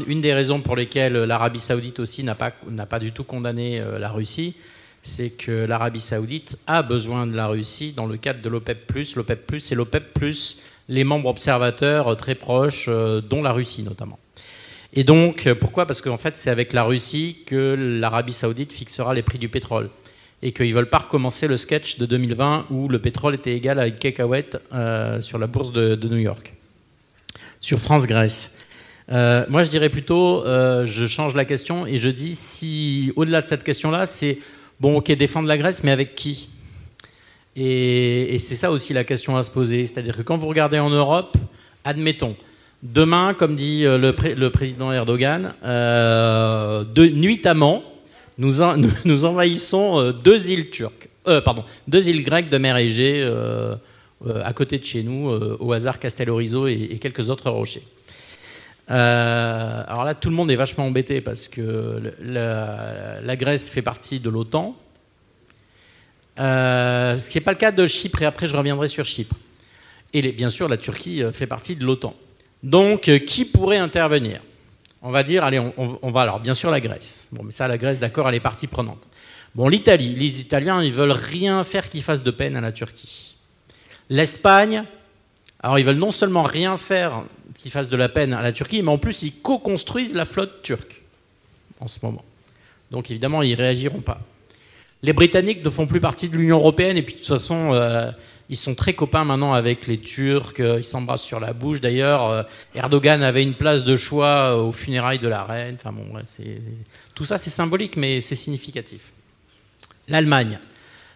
une des raisons pour lesquelles l'Arabie saoudite aussi n'a pas, du tout condamné euh, la Russie, c'est que l'Arabie saoudite a besoin de la Russie dans le cadre de l'OPEP+. L'OPEP+, c'est l'OPEP+, les membres observateurs très proches, euh, dont la Russie notamment. Et donc, pourquoi? Parce qu'en fait, c'est avec la Russie que l'Arabie saoudite fixera les prix du pétrole. Et qu'ils ne veulent pas recommencer le sketch de 2020 où le pétrole était égal à une cacahuète euh, sur la bourse de New York sur France-Grèce. Euh, moi, je dirais plutôt, euh, je change la question et je dis si, au-delà de cette question-là, c'est bon, ok, défendre la Grèce, mais avec qui? Et, c'est ça aussi la question à se poser. C'est-à-dire que quand vous regardez en Europe, admettons, Demain, comme dit le, président Erdogan, de, nuitamment, nous, nous, envahissons deux îles turques, pardon, deux îles grecques de mer Égée à côté de chez nous, au hasard Castelorizo et, et quelques autres rochers. Euh, alors là, tout le monde est vachement embêté parce que la, Grèce fait partie de l'OTAN. Euh, ce qui n'est pas le cas de Chypre, et après je reviendrai sur Chypre. Et bien sûr, la Turquie euh, fait partie de l'OTAN. Donc, qui pourrait intervenir? On va dire, allez, on, va alors, bien sûr, la Grèce. Bon, mais ça, la Grèce, d'accord, elle est partie prenante. Bon, l'Italie, les Italiens, ils veulent rien faire qui fasse de peine à la Turquie. L'Espagne, alors ils veulent non seulement rien faire qui fasse de la peine à la Turquie, mais en plus ils co-construisent la flotte turque en ce moment. Donc évidemment, ils ne réagiront pas. Les Britanniques ne font plus partie de l'Union européenne et puis de toute façon, euh, ils sont très copains maintenant avec les Turcs. Euh, ils s'embrassent sur la bouche. D'ailleurs, euh, Erdogan avait une place de choix aux funérailles de la reine. Enfin bon, tout ça c'est symbolique, mais c'est significatif. L'Allemagne.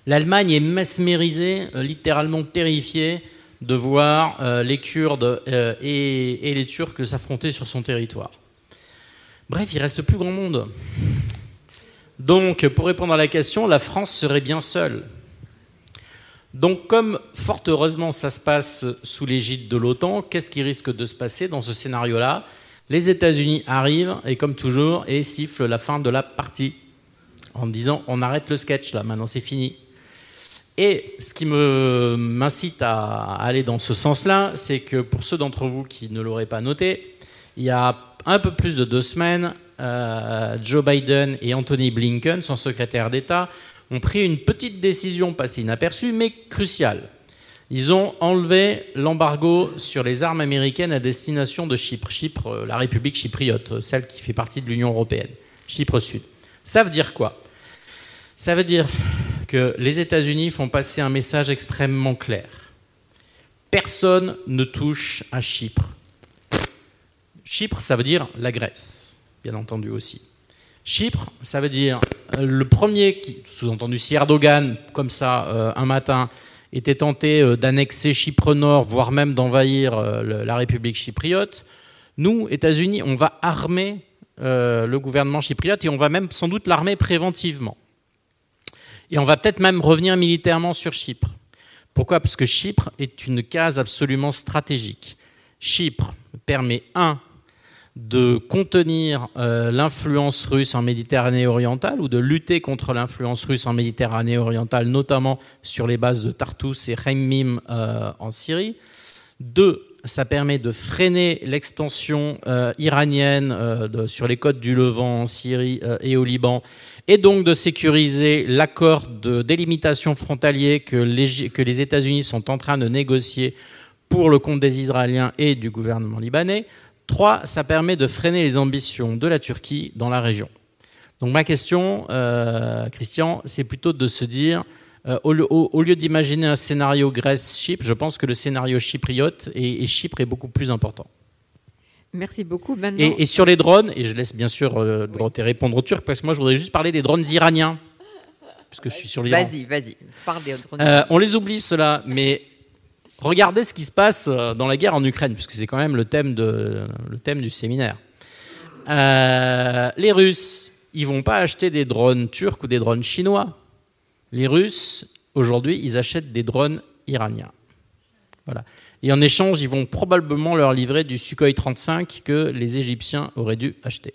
L'Allemagne est mesmérisée, littéralement terrifiée de voir euh, les Kurdes euh, et, les Turcs s'affronter sur son territoire. Bref, il reste plus grand monde. Donc, pour répondre à la question, la France serait bien seule. Donc, comme fort heureusement ça se passe sous l'égide de l'OTAN, qu'est-ce qui risque de se passer dans ce scénario-là? Les États-Unis arrivent et, comme toujours, et sifflent la fin de la partie en disant on arrête le sketch là, maintenant c'est fini. Et ce qui m'incite à aller dans ce sens-là, c'est que pour ceux d'entre vous qui ne l'auraient pas noté, il y a un peu plus de deux semaines, euh, Joe Biden et Anthony Blinken, son secrétaire d'État, ont pris une petite décision passée inaperçue, mais cruciale. Ils ont enlevé l'embargo sur les armes américaines à destination de Chypre. Chypre, euh, la République chypriote, celle qui fait partie de l'Union européenne. Chypre Sud. Ça veut dire quoi? Ça veut dire que les États-Unis font passer un message extrêmement clair. Personne ne touche à Chypre. Chypre, ça veut dire la Grèce, bien entendu aussi. Chypre, ça veut dire euh, le premier qui, sous-entendu, si Erdogan, comme ça, euh, un matin, était tenté euh, d'annexer Chypre Nord, voire même d'envahir la République chypriote, nous, États-Unis, on va armer le gouvernement chypriote et on va même sans doute l'armer préventivement. Et on va peut-être même revenir militairement sur Chypre. Pourquoi? Parce que Chypre est une case absolument stratégique. Chypre permet, un, de contenir euh, l'influence russe en Méditerranée orientale ou de lutter contre l'influence russe en Méditerranée orientale, notamment sur les bases de Tartus et Khammim euh, en Syrie. Deux, ça permet de freiner l'extension euh, iranienne sur les côtes du Levant en Syrie et au Liban et donc de sécuriser l'accord de délimitation frontalier que les, que les États-Unis sont en train de négocier pour le compte des Israéliens et du gouvernement libanais. Trois, ça permet de freiner les ambitions de la Turquie dans la région. Donc ma question, euh, Christian, c'est plutôt de se dire, euh, au, lieu d'imaginer un scénario Grèce-Chypre, je pense que le scénario chypriote et Chypre est beaucoup plus important. Merci beaucoup. Et, sur les drones, et je laisse bien sûr euh, répondre aux Turcs, parce que moi je voudrais juste parler des drones iraniens. Parce que je suis sur l'Iran. Vas-y, vas-y, parle des drones. Euh, on les oublie cela, mais regardez ce qui se passe euh, dans la guerre en Ukraine, puisque c'est quand même le thème, de, le thème du séminaire. Euh, les Russes, ils vont pas acheter des drones turcs ou des drones chinois. Les Russes, aujourd'hui, ils achètent des drones iraniens. Voilà. Et en échange, ils vont probablement leur livrer du Sukhoi 35 que les Égyptiens auraient dû acheter.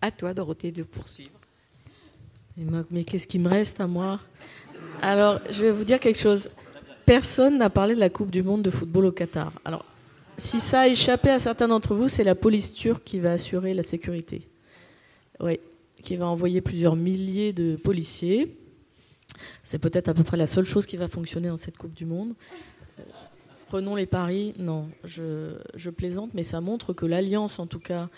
À toi, Dorothée, de poursuivre. Mais qu'est-ce qui me reste à moi? Alors, je vais vous dire quelque chose. Personne n'a parlé de la Coupe du Monde de football au Qatar. Alors, si ça a échappé à certains d'entre vous, c'est la police turque qui va assurer la sécurité. Oui, qui va envoyer plusieurs milliers de policiers c'est peut-être à peu près la seule chose qui va fonctionner dans cette Coupe du Monde. Prenons les paris. Non, je, plaisante, mais ça montre que l'alliance, en tout cas,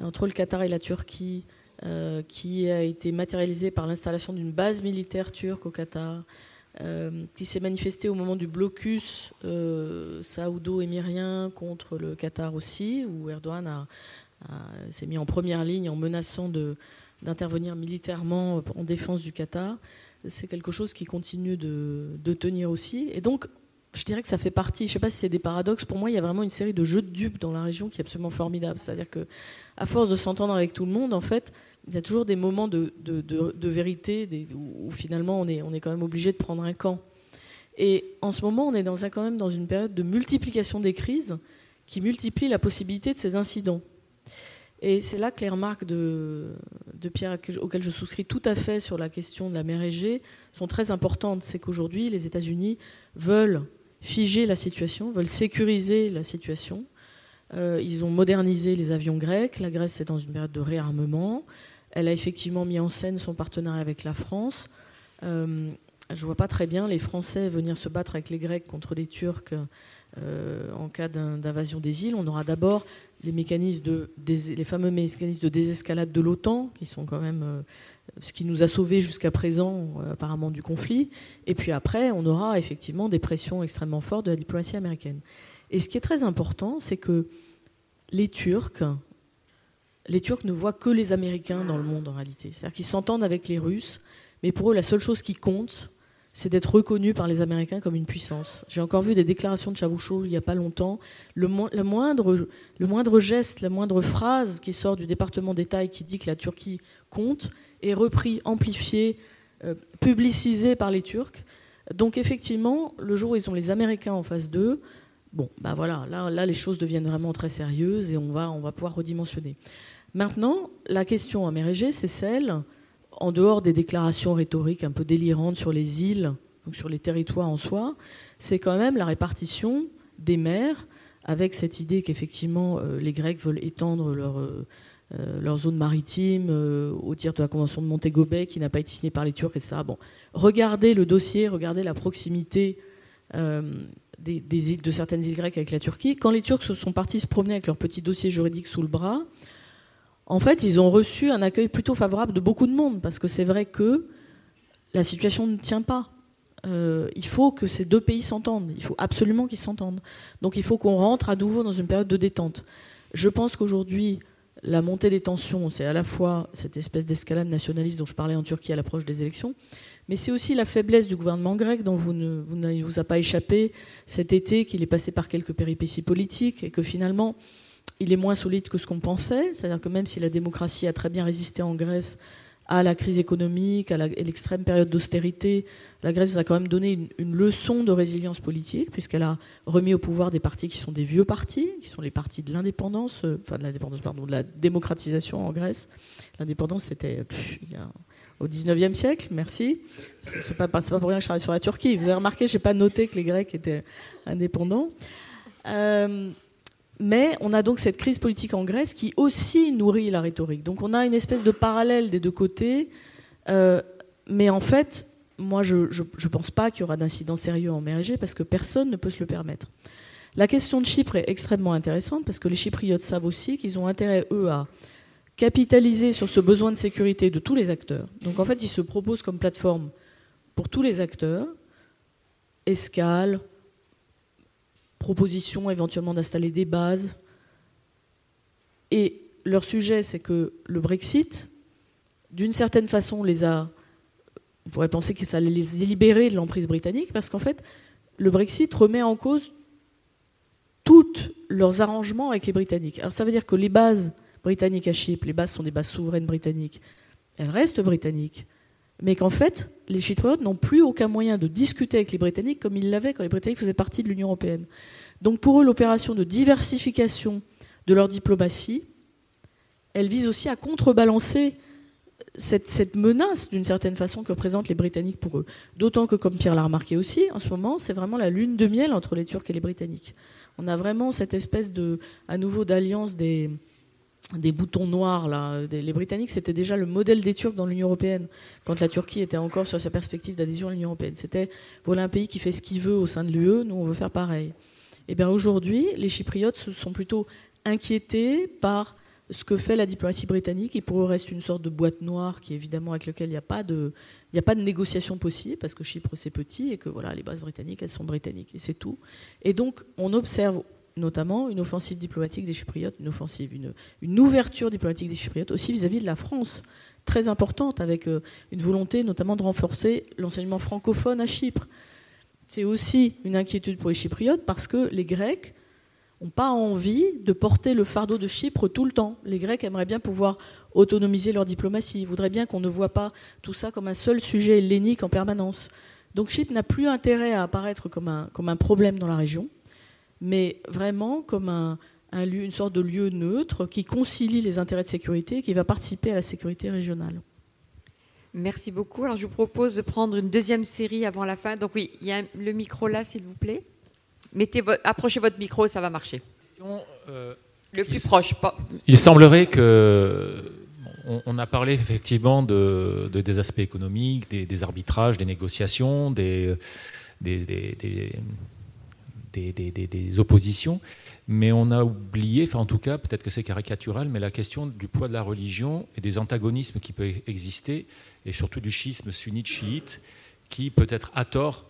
entre le Qatar et la Turquie, euh, qui a été matérialisée par l'installation d'une base militaire turque au Qatar, euh, qui s'est manifestée au moment du blocus euh, saoudo-émirien contre le Qatar aussi, où Erdogan s'est mis en première ligne en menaçant d'intervenir militairement en défense du Qatar c'est quelque chose qui continue de, tenir aussi. Et donc, je dirais que ça fait partie, je ne sais pas si c'est des paradoxes, pour moi il y a vraiment une série de jeux de dupes dans la région qui est absolument formidable. C'est-à-dire que à force de s'entendre avec tout le monde, en fait, il y a toujours des moments de, vérité où, finalement on est, on est quand même obligé de prendre un camp. Et en ce moment, on est dans un, quand même dans une période de multiplication des crises qui multiplie la possibilité de ces incidents. Et c'est là que les remarques de, Pierre, auxquelles je souscris tout à fait sur la question de la mer Égée, sont très importantes. C'est qu'aujourd'hui, les États-Unis veulent figer la situation, veulent sécuriser la situation. Euh, ils ont modernisé les avions grecs. La Grèce est dans une période de réarmement. Elle a effectivement mis en scène son partenariat avec la France. Euh, je ne vois pas très bien les Français venir se battre avec les Grecs contre les Turcs euh, en cas d'invasion des îles. On aura d'abord les, mécanismes de, les fameux mécanismes de désescalade de l'OTAN, qui sont quand même ce qui nous a sauvés jusqu'à présent apparemment du conflit. Et puis après, on aura effectivement des pressions extrêmement fortes de la diplomatie américaine. Et ce qui est très important, c'est que les Turcs, les Turcs ne voient que les Américains dans le monde en réalité. C'est-à-dire qu'ils s'entendent avec les Russes, mais pour eux, la seule chose qui compte, c'est d'être reconnu par les Américains comme une puissance. J'ai encore vu des déclarations de Chavouchou il n'y a pas longtemps. Le, moindre, le moindre geste, la moindre phrase qui sort du département d'État et qui dit que la Turquie compte est repris, amplifié, euh, publicisé par les Turcs. Donc effectivement, le jour où ils ont les Américains en face d'eux, Bon, ben voilà, là, là, les choses deviennent vraiment très sérieuses et on va, on va pouvoir redimensionner. Maintenant, la question à Mérégé, c'est celle, en dehors des déclarations rhétoriques un peu délirantes sur les îles, donc sur les territoires en soi, c'est quand même la répartition des mers, avec cette idée qu'effectivement euh, les Grecs veulent étendre leur, euh, euh, zone maritime au tir de la Convention de Montego Bay, qui n'a pas été signée par les Turcs, etc. Bon, regardez le dossier, regardez la proximité de certaines îles grecques avec la Turquie. Quand les Turcs se sont partis se promener avec leur petit dossier juridique sous le bras, en fait, ils ont reçu un accueil plutôt favorable de beaucoup de monde, parce que c'est vrai que la situation ne tient pas. Euh, il faut que ces deux pays s'entendent. Il faut absolument qu'ils s'entendent. Donc il faut qu'on rentre à nouveau dans une période de détente. Je pense qu'aujourd'hui, la montée des tensions, c'est à la fois cette espèce d'escalade nationaliste dont je parlais en Turquie à l'approche des élections, mais c'est aussi la faiblesse du gouvernement grec dont vous ne vous, vous a pas échappé cet été qu'il est passé par quelques péripéties politiques et que finalement il est moins solide que ce qu'on pensait. C'est-à-dire que même si la démocratie a très bien résisté en Grèce à la crise économique, à l'extrême période d'austérité, la Grèce nous a quand même donné une, leçon de résilience politique, puisqu'elle a remis au pouvoir des partis qui sont des vieux partis, qui sont les partis de l'indépendance, euh, enfin de la démocratisation en Grèce. L'indépendance, c'était au 19e siècle, merci. C'est pas, pas pour rien que je travaille sur la Turquie. Vous avez remarqué, je n'ai pas noté que les Grecs étaient indépendants. Euh, mais on a donc cette crise politique en Grèce qui aussi nourrit la rhétorique. Donc on a une espèce de parallèle des deux côtés. Euh, mais en fait, moi, je ne pense pas qu'il y aura d'incident sérieux en mer Égée parce que personne ne peut se le permettre. La question de Chypre est extrêmement intéressante parce que les Chypriotes savent aussi qu'ils ont intérêt, eux, à capitaliser sur ce besoin de sécurité de tous les acteurs. Donc en fait, ils se proposent comme plateforme pour tous les acteurs, escale, proposition éventuellement d'installer des bases. Et leur sujet, c'est que le Brexit, d'une certaine façon, les a. On pourrait penser que ça les libérer de l'emprise britannique, parce qu'en fait, le Brexit remet en cause tous leurs arrangements avec les Britanniques. Alors ça veut dire que les bases britanniques à Chypre, les bases sont des bases souveraines britanniques, elles restent britanniques. Mais qu'en fait, les Chypriotes n'ont plus aucun moyen de discuter avec les Britanniques comme ils l'avaient quand les Britanniques faisaient partie de l'Union européenne. Donc pour eux, l'opération de diversification de leur diplomatie, elle vise aussi à contrebalancer cette, cette menace, d'une certaine façon, que représentent les Britanniques pour eux. D'autant que, comme Pierre l'a remarqué aussi, en ce moment, c'est vraiment la lune de miel entre les Turcs et les Britanniques. On a vraiment cette espèce de, à nouveau, d'alliance des, des boutons noirs. Là. Les Britanniques, c'était déjà le modèle des Turcs dans l'Union européenne, quand la Turquie était encore sur sa perspective d'adhésion à l'Union européenne. C'était, voilà un pays qui fait ce qu'il veut au sein de l'UE, nous on veut faire pareil. Et eh bien aujourd'hui, les Chypriotes sont plutôt inquiétés par ce que fait la diplomatie britannique, et pour eux reste une sorte de boîte noire qui évidemment avec laquelle il n'y a pas de, a pas de négociation possible parce que Chypre c'est petit et que voilà les bases britanniques elles sont britanniques et c'est tout. Et donc on observe notamment une offensive diplomatique des Chypriotes, une offensive, une, ouverture diplomatique des Chypriotes aussi vis-à-vis de la France, très importante, avec euh, une volonté notamment de renforcer l'enseignement francophone à Chypre. c'est aussi une inquiétude pour les Chypriotes parce que les Grecs n'ont pas envie de porter le fardeau de Chypre tout le temps. Les Grecs aimeraient bien pouvoir autonomiser leur diplomatie. Ils voudraient bien qu'on ne voit pas tout ça comme un seul sujet hellénique en permanence. Donc Chypre n'a plus intérêt à apparaître comme un, comme un problème dans la région, mais vraiment comme un, lieu, une sorte de lieu neutre qui concilie les intérêts de sécurité et qui va participer à la sécurité régionale. Merci beaucoup. Alors je vous propose de prendre une deuxième série avant la fin. Donc oui, il y a le micro là, s'il vous plaît. Mettez approchez votre micro, ça va marcher. Euh, le plus proche. Il semblerait que on, a parlé effectivement de, des aspects économiques, des, arbitrages, des négociations, des, des, oppositions, mais on a oublié, enfin en tout cas, peut-être que c'est caricatural, mais la question du poids de la religion et des antagonismes qui peuvent exister, et surtout du schisme sunnite-chiite, qui peut-être à tort,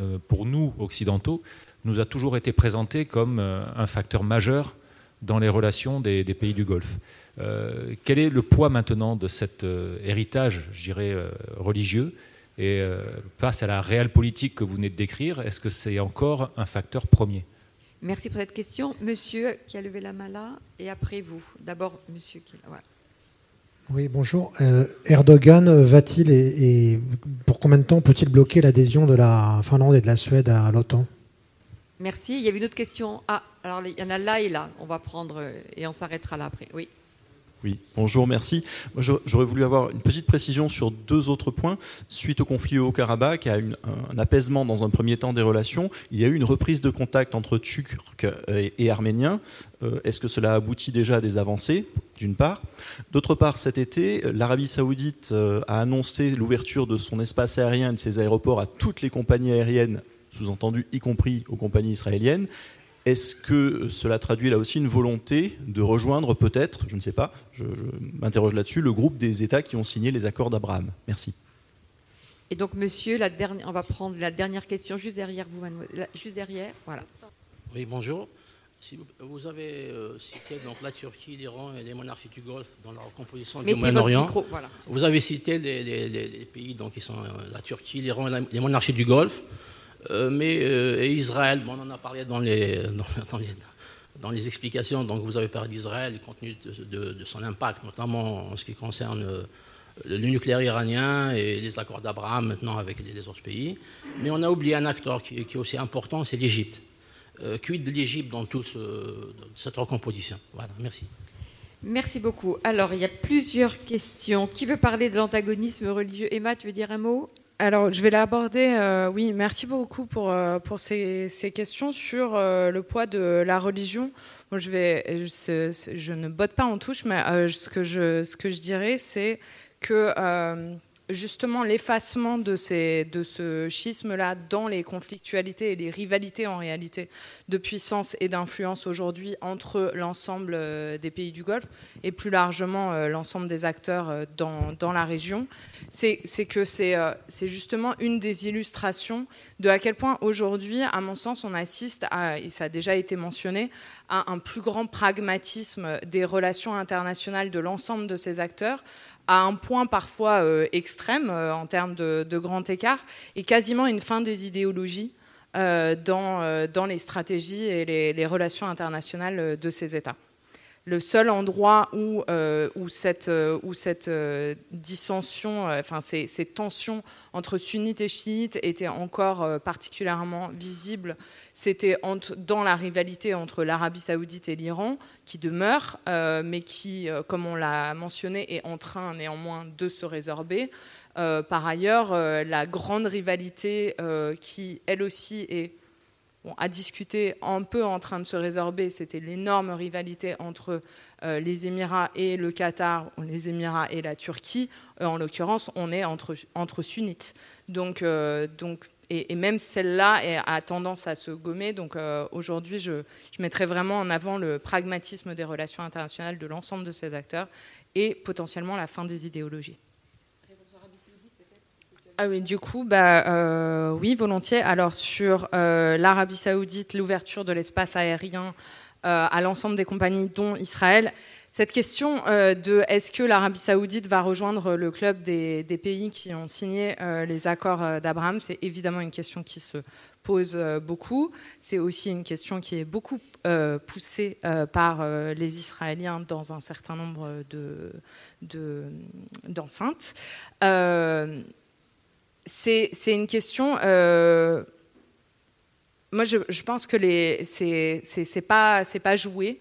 euh, pour nous occidentaux, nous a toujours été présenté comme euh, un facteur majeur dans les relations des, pays du Golfe. Euh, quel est le poids maintenant de cet héritage, je dirais, religieux et face à la réelle politique que vous venez de décrire, est-ce que c'est encore un facteur premier? Merci pour cette question. Monsieur qui a levé la main là, et après vous. D'abord, monsieur qui... Oui, bonjour. Erdogan va-t-il et, pour combien de temps peut-il bloquer l'adhésion de la Finlande et de la Suède à l'OTAN? Merci. Il y avait une autre question. Ah, alors il y en a là et là. On va prendre euh, et on s'arrêtera là après. Oui. Oui, bonjour, merci. J'aurais voulu avoir une petite précision sur deux autres points. Suite au conflit au Karabakh, une, un apaisement dans un premier temps des relations. Il y a eu une reprise de contact entre Turcs et, Arméniens. Euh, est-ce que cela aboutit déjà à des avancées, d'une part? D'autre part, cet été, l'Arabie saoudite euh, a annoncé l'ouverture de son espace aérien et de ses aéroports à toutes les compagnies aériennes sous-entendu y compris aux compagnies israéliennes. Est-ce que cela traduit là aussi une volonté de rejoindre peut-être, je ne sais pas, je, m'interroge là-dessus, le groupe des États qui ont signé les accords d'Abraham? Merci. Et donc, monsieur, la dernière, on va prendre la dernière question juste derrière vous, juste derrière, voilà. Oui, bonjour. Si vous, avez euh, cité donc, la Turquie, l'Iran et les monarchies du Golfe dans leur composition du Moyen-Orient. Voilà. Vous avez cité les, pays donc, qui sont euh, la Turquie, l'Iran et les monarchies du Golfe. Euh, mais euh, Israël, on en a parlé dans les, dans, les, explications. Donc vous avez parlé d'Israël, compte tenu de, son impact, notamment en ce qui concerne euh, le nucléaire iranien et les accords d'Abraham maintenant avec les, autres pays. Mais on a oublié un acteur qui, est aussi important, c'est l'Égypte. Euh, quid de l'Égypte dans toute cette recomposition Voilà, merci. Merci beaucoup. Alors, il y a plusieurs questions. Qui veut parler de l'antagonisme religieux? Emma, tu veux dire un mot? Alors, je vais l'aborder. Euh, oui, merci beaucoup pour, euh, pour ces, questions sur euh, le poids de la religion. je, vais, je, ne botte pas en touche, mais ce, que je, ce que je dirais, c'est que justement l'effacement de, ce schisme-là dans les conflictualités et les rivalités en réalité de puissance et d'influence aujourd'hui entre l'ensemble euh, des pays du Golfe et plus largement euh, l'ensemble des acteurs euh, dans, dans la région, c'est que c'est justement une des illustrations de à quel point aujourd'hui, à mon sens, on assiste à, et ça a déjà été mentionné, à un plus grand pragmatisme des relations internationales de l'ensemble de ces acteurs à un point parfois euh, extrême euh, en termes de, grand écart, et quasiment une fin des idéologies euh, dans, dans, les stratégies et les relations internationales de ces États le seul endroit où, euh, cette, euh, euh, dissension, enfin ces, tensions entre sunnites et chiites étaient encore particulièrement visibles, c'était dans la rivalité entre l'Arabie saoudite et l'Iran, qui demeure, mais qui, comme on l'a mentionné, est en train néanmoins de se résorber. par ailleurs, la grande rivalité qui, elle aussi, est à discuter un peu en train de se résorber, c'était l'énorme rivalité entre euh, les Émirats et le Qatar, les Émirats et la Turquie. Euh, en l'occurrence, on est entre, sunnites. Donc, euh, et, même celle-là a tendance à se gommer. Donc aujourd'hui, je mettrai vraiment en avant le pragmatisme des relations internationales de l'ensemble de ces acteurs et potentiellement la fin des idéologies. Ah oui, du coup, bah, euh, oui, volontiers. Alors sur euh, l'Arabie saoudite, l'ouverture de l'espace aérien euh, à l'ensemble des compagnies, dont Israël, cette question de est-ce que l'Arabie saoudite va rejoindre le club des, pays qui ont signé les accords d'Abraham, c'est évidemment une question qui se pose beaucoup. C'est aussi une question qui est beaucoup poussée par les Israéliens dans un certain nombre d'enceintes. De, c'est une question moi, je, pense que c'est pas, pas joué.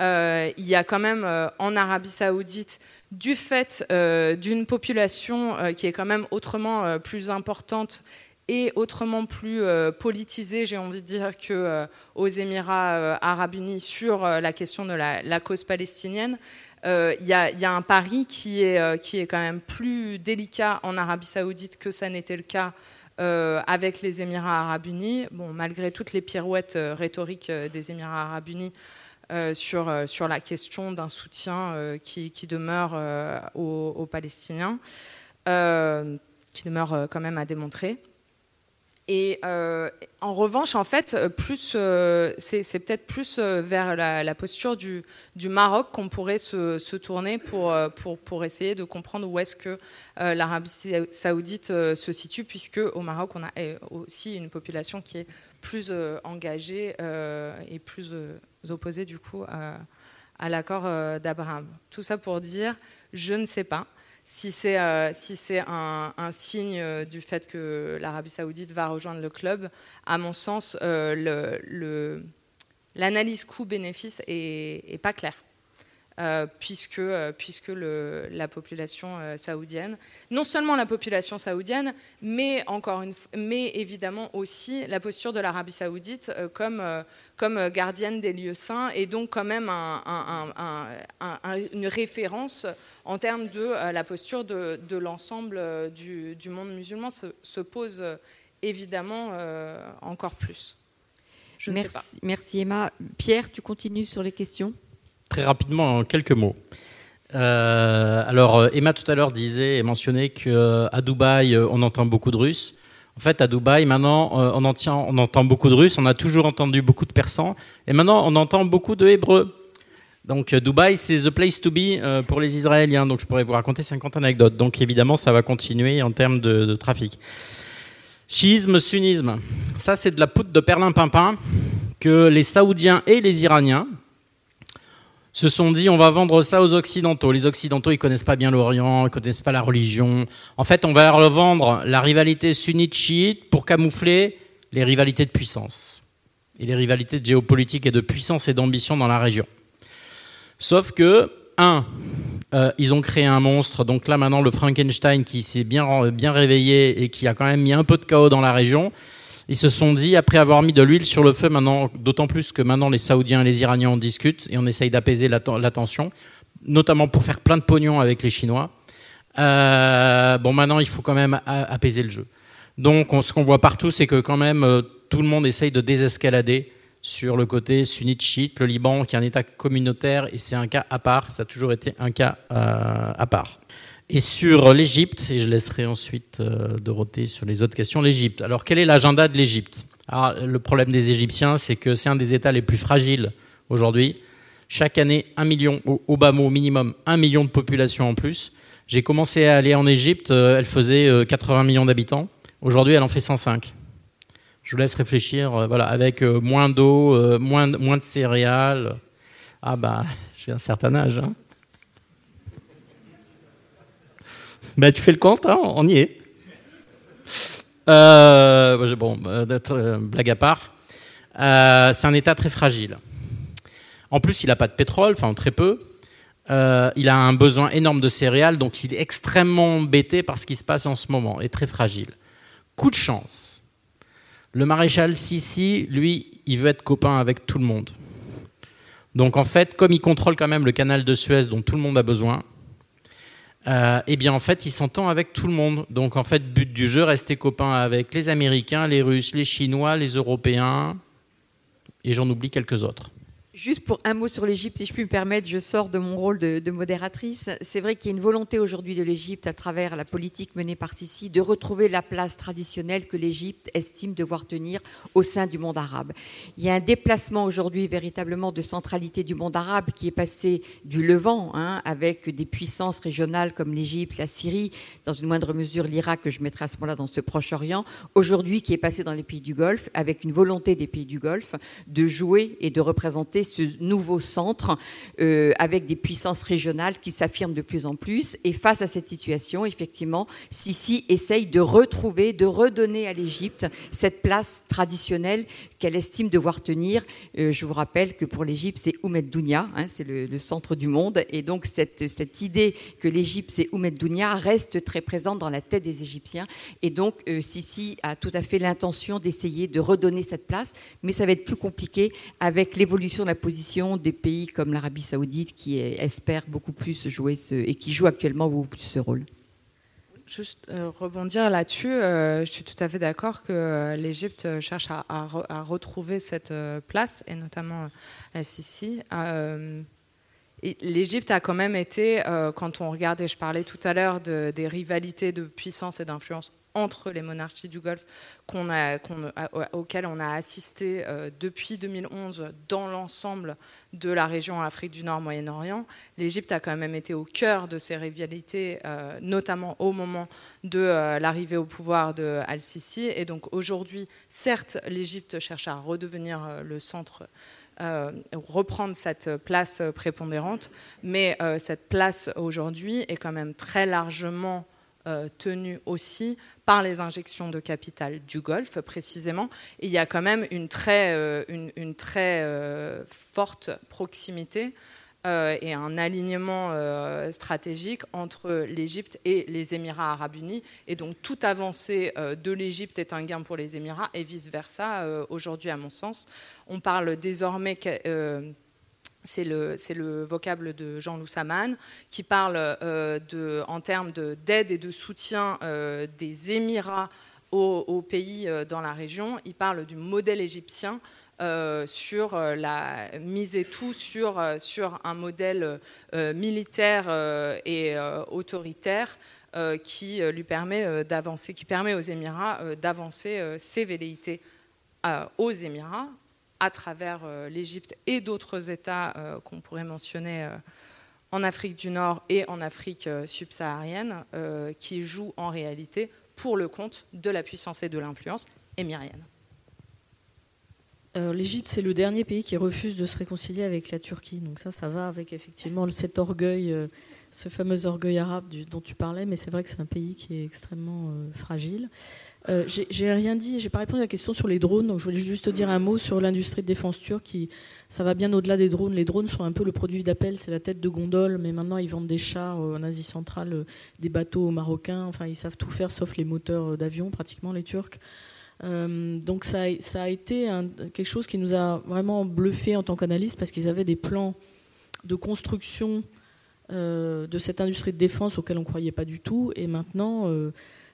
Euh, il y a quand même euh, en Arabie Saoudite, du fait euh, d'une population qui est quand même autrement plus importante et autrement plus politisée, j'ai envie de dire, qu'aux Émirats arabes unis sur la question de la, cause palestinienne. Il y, a un pari qui est, qui est quand même plus délicat en Arabie saoudite que ça n'était le cas euh, avec les Émirats arabes unis, malgré toutes les pirouettes euh, rhétoriques euh, des Émirats arabes unis sur, la question d'un soutien qui, demeure aux, Palestiniens, qui demeure quand même à démontrer. Et euh, en revanche, en fait, plus, euh, c'est peut-être plus euh, vers la, posture du, Maroc qu'on pourrait se, tourner pour, pour, pour, essayer de comprendre où est-ce que l'Arabie saoudite se situe, puisque au Maroc, on a aussi une population qui est plus engagée et plus opposée du coup à l'accord d'Abraham. Tout ça pour dire, je ne sais pas si c'est euh, si un, un, signe euh, du fait que l'Arabie saoudite va rejoindre le club, à mon sens, euh, l'analyse coût-bénéfice est, pas claire. Euh, puisque, euh, puisque la population euh, saoudienne, non seulement la population saoudienne, mais, encore mais évidemment aussi la posture de l'Arabie saoudite comme, comme gardienne des lieux saints et donc quand même un, une référence en termes de la posture de, de l'ensemble du, du, monde musulman se, se pose évidemment encore plus. Merci, merci Emma. Pierre, tu continues sur les questions? Très rapidement en quelques mots. Euh, alors euh, Emma tout à l'heure disait et mentionnait qu'à euh, Dubaï on entend beaucoup de Russes. En fait, à Dubaï, maintenant, on, entend, beaucoup de Russes, on a toujours entendu beaucoup de Persans, et maintenant, on entend beaucoup de Hébreux. Donc, Dubaï, c'est the place to be pour les Israéliens. Donc, je pourrais vous raconter 50 anecdotes. Donc, évidemment, ça va continuer en termes de, trafic. Chiisme, sunnisme. Ça, c'est de la poudre de perlin-pimpin que les Saoudiens et les Iraniens, se sont dit on va vendre ça aux Occidentaux. Les Occidentaux, ils connaissent pas bien l'Orient, ils connaissent pas la religion. En fait, on va leur vendre la rivalité sunnite-chiite pour camoufler les rivalités de puissance et les rivalités de géopolitique et de puissance et d'ambition dans la région. Sauf que, un, euh, ils ont créé un monstre. Donc là, maintenant, le Frankenstein qui s'est bien, bien réveillé et qui a quand même mis un peu de chaos dans la région, ils se sont dit, après avoir mis de l'huile sur le feu, maintenant, d'autant plus que maintenant les Saoudiens et les Iraniens en discutent et on essaye d'apaiser la, tension, notamment pour faire plein de pognon avec les Chinois. Euh, bon, maintenant, il faut quand même apaiser le jeu. Donc, ce qu'on voit partout, c'est que quand même, euh, tout le monde essaye de désescalader sur le côté sunnite chiite, le Liban qui est un État communautaire et c'est un cas à part, ça a toujours été un cas euh, à part. Et sur l'Égypte, et je laisserai ensuite euh, Dorothée sur les autres questions, l'Égypte. Alors quel est l'agenda de l'Égypte? Le problème des Égyptiens, c'est que c'est un des États les plus fragiles aujourd'hui. Chaque année, un million, au, bas mot minimum, un million de population en plus. J'ai commencé à aller en Égypte, euh, elle faisait 80 euh, millions d'habitants. Aujourd'hui, elle en fait 105. Je vous laisse réfléchir, voilà, avec moins d'eau, moins, moins de céréales. Ah bah, j'ai un certain âge. Hein. Ben, tu fais le compte, hein, on y est. Euh, bon, euh, euh, blague à part. c'est un État très fragile. En plus, il n'a pas de pétrole, enfin très peu. il a un besoin énorme de céréales, donc il est extrêmement embêté par ce qui se passe en ce moment, et très fragile. Coup de chance. Le maréchal Sissi, lui, il veut être copain avec tout le monde. Donc en fait, comme il contrôle quand même le canal de Suez dont tout le monde a besoin, euh, eh bien en fait il s'entend avec tout le monde. Donc en fait but du jeu rester copain avec les Américains, les Russes, les Chinois, les Européens et j'en oublie quelques autres. Juste pour un mot sur l'Égypte, si je puis me permettre, je sors de mon rôle de, modératrice. C'est vrai qu'il y a une volonté aujourd'hui de l'Égypte, à travers la politique menée par Sisi, de retrouver la place traditionnelle que l'Égypte estime devoir tenir au sein du monde arabe. Il y a un déplacement aujourd'hui véritablement de centralité du monde arabe qui est passé du Levant, hein, avec des puissances régionales comme l'Égypte, la Syrie, dans une moindre mesure l'Irak, que je mettrai à ce moment-là dans ce Proche-Orient, aujourd'hui qui est passé dans les pays du Golfe, avec une volonté des pays du Golfe de jouer et de représenter ce nouveau centre euh, avec des puissances régionales qui s'affirment de plus en plus. Et face à cette situation, effectivement, Sisi essaye de retrouver, de redonner à l'Égypte cette place traditionnelle qu'elle estime devoir tenir. Euh, je vous rappelle que pour l'Égypte, c'est Oumed Dounia, hein, c'est le, centre du monde. Et donc cette, cette idée que l'Égypte, c'est Oumed Dounia, reste très présente dans la tête des Égyptiens. Et donc euh, Sisi a tout à fait l'intention d'essayer de redonner cette place, mais ça va être plus compliqué avec l'évolution de la position des pays comme l'Arabie saoudite qui espère beaucoup plus jouer ce, et qui joue actuellement beaucoup plus ce rôle. Juste euh, rebondir là-dessus, euh, je suis tout à fait d'accord que euh, l'Égypte cherche à, retrouver cette place, et notamment El-Sisi. L'Égypte a quand même été, quand on regardait, je parlais tout à l'heure des rivalités de puissance et d'influence entre les monarchies du Golfe auxquelles on a assisté euh, depuis 2011 dans l'ensemble de la région Afrique du Nord, Moyen-Orient. L'Égypte a quand même été au cœur de ces rivalités, euh, notamment au moment de euh, l'arrivée au pouvoir de Al-Sisi. Et donc aujourd'hui, certes, l'Égypte cherche à redevenir le centre reprendre cette place prépondérante, mais cette place aujourd'hui est quand même très largement euh, tenu aussi par les injections de capital du Golfe, précisément. il y a quand même une très, euh, une, très euh, forte proximité et un alignement stratégique entre l'Égypte et les Émirats arabes unis. Et donc toute avancée de l'Égypte est un gain pour les Émirats et vice-versa. Aujourd'hui, à mon sens, on parle désormais c'est le, vocable de Jean-Loup Saman, qui parle euh, en termes d'aide et de soutien euh, des Émirats aux, pays euh, dans la région. Il parle du modèle égyptien sur la mise et tout sur, sur un modèle militaire et autoritaire qui lui permet d'avancer, qui permet aux Émirats d'avancer ses velléités aux Émirats à travers euh, l'Égypte et d'autres États euh, qu'on pourrait mentionner euh, en Afrique du Nord et en Afrique subsaharienne, qui jouent en réalité pour le compte de la puissance et de l'influence émirienne. L'Égypte, c'est le dernier pays qui refuse de se réconcilier avec la Turquie. Donc ça, ça va avec effectivement cet orgueil, ce fameux orgueil arabe dont tu parlais, mais c'est vrai que c'est un pays qui est extrêmement fragile. Euh, j'ai rien dit, j'ai pas répondu à la question sur les drones, donc je voulais juste dire un mot sur l'industrie de défense turque ça va bien au-delà des drones. Les drones sont un peu le produit d'appel, c'est la tête de gondole, mais maintenant ils vendent des chars euh, en Asie centrale, euh, des bateaux marocains, enfin ils savent tout faire sauf les moteurs d'avion, pratiquement les Turcs. donc ça, a été quelque chose qui nous a vraiment bluffé en tant qu'analyste parce qu'ils avaient des plans de construction de cette industrie de défense auxquels on croyait pas du tout, et maintenant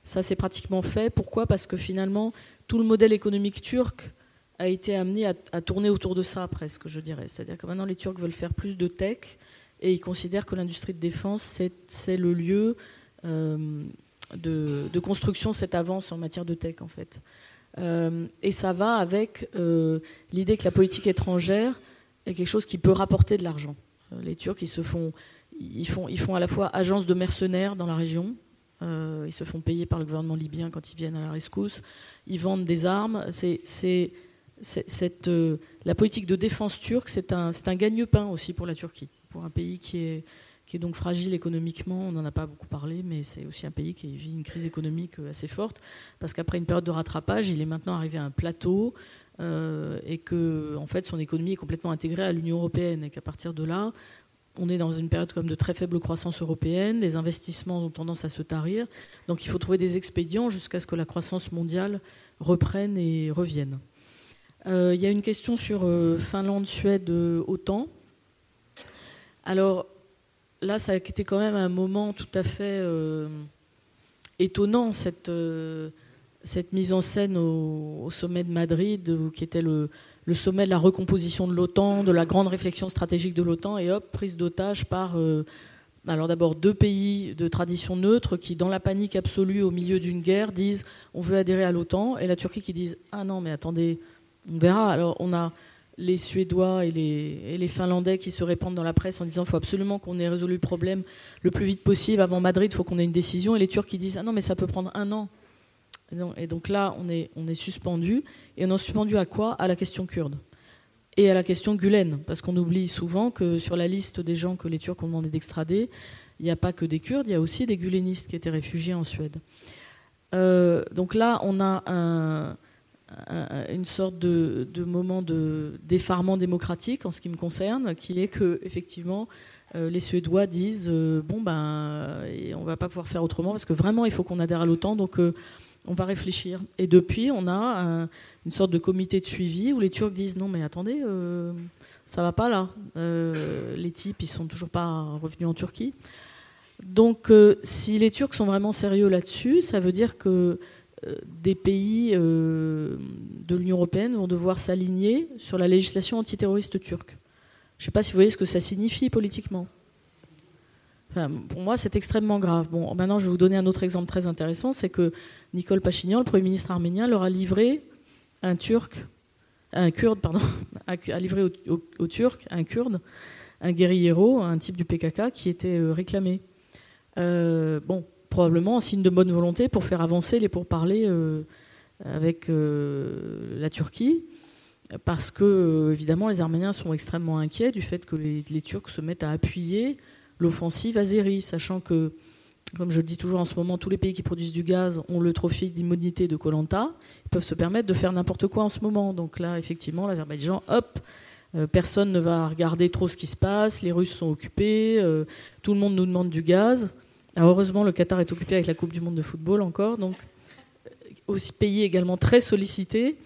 ça, c'est pratiquement fait. Pourquoi? Parce que finalement, tout le modèle économique turc a été amené à, tourner autour de ça, presque, je dirais. C'est-à-dire que maintenant, les Turcs veulent faire plus de tech et ils considèrent que l'industrie de défense, c'est le lieu euh, de, construction, cette avance en matière de tech, en fait. Euh, et ça va avec euh, l'idée que la politique étrangère est quelque chose qui peut rapporter de l'argent. Les Turcs, ils se font, ils font, ils font à la fois agence de mercenaires dans la région, euh, ils se font payer par le gouvernement libyen quand ils viennent à la rescousse. Ils vendent des armes. Euh, la politique de défense turque, c'est un, gagne-pain aussi pour la Turquie, pour un pays qui est, donc fragile économiquement. On n'en a pas beaucoup parlé, mais c'est aussi un pays qui vit une crise économique assez forte, parce qu'après une période de rattrapage, il est maintenant arrivé à un plateau. Euh, et que fait son économie est complètement intégrée à l'Union européenne et qu'à partir de là, on est dans une période comme de très faible croissance européenne, les investissements ont tendance à se tarir, donc il faut trouver des expédients jusqu'à ce que la croissance mondiale reprenne et revienne. Euh, il y a une question sur euh, Finlande, Suède, euh, OTAN. Alors là, ça a été quand même un moment tout à fait étonnant, cette, cette, mise en scène au, sommet de Madrid, qui était le, le sommet de la recomposition de l'OTAN, de la grande réflexion stratégique de l'OTAN, et hop, prise d'otage par alors d'abord deux pays de tradition neutre qui, dans la panique absolue au milieu d'une guerre, disent on veut adhérer à l'OTAN, et la Turquie qui disent ah non mais attendez, on verra. Alors on a les Suédois et les, Finlandais qui se répandent dans la presse en disant qu'il faut absolument qu'on ait résolu le problème le plus vite possible avant Madrid, il faut qu'on ait une décision, et les Turcs qui disent ah non mais ça peut prendre un an. Et donc là on est, suspendu, et on est suspendu à quoi? À la question kurde. Et à la question Gulen, parce qu'on oublie souvent que sur la liste des gens que les Turcs ont demandé d'extrader, il n'y a pas que des Kurdes, il y a aussi des gulenistes qui étaient réfugiés en Suède. Euh, donc là, on a une sorte de, moment de d'effarement démocratique en ce qui me concerne, qui est que effectivement euh, les Suédois disent euh, bon ben on va pas pouvoir faire autrement parce que vraiment il faut qu'on adhère à l'OTAN. Donc on va réfléchir. Et depuis, on a une sorte de comité de suivi où les Turcs disent non mais attendez, euh, ça va pas là. Euh, les types, ils sont toujours pas revenus en Turquie. Donc euh, si les Turcs sont vraiment sérieux là-dessus, ça veut dire que des pays de l'Union européenne vont devoir s'aligner sur la législation antiterroriste turque. Je ne sais pas si vous voyez ce que ça signifie politiquement pour moi, c'est extrêmement grave. Bon, maintenant, je vais vous donner un autre exemple très intéressant, c'est que Nicole Pachinian, le Premier ministre arménien, leur a livré un Turc, un Kurde, pardon, a livré aux, Turcs un Kurde, un guerriero, un type du PKK qui était euh, réclamé. Euh, bon, probablement en signe de bonne volonté pour faire avancer les pourparlers euh, avec la Turquie, parce que évidemment les Arméniens sont extrêmement inquiets du fait que les Turcs se mettent à appuyer l'offensive azérie, sachant que, comme je le dis toujours en ce moment, tous les pays qui produisent du gaz ont le trophée d'immunité de Colanta. Ils peuvent se permettre de faire n'importe quoi en ce moment. Donc là, effectivement, l'Azerbaïdjan, hop, euh, personne ne va regarder trop ce qui se passe, les Russes sont occupés, euh, tout le monde nous demande du gaz. heureusement, le Qatar est occupé avec la Coupe du Monde de football encore, donc euh, aussi pays également très sollicité.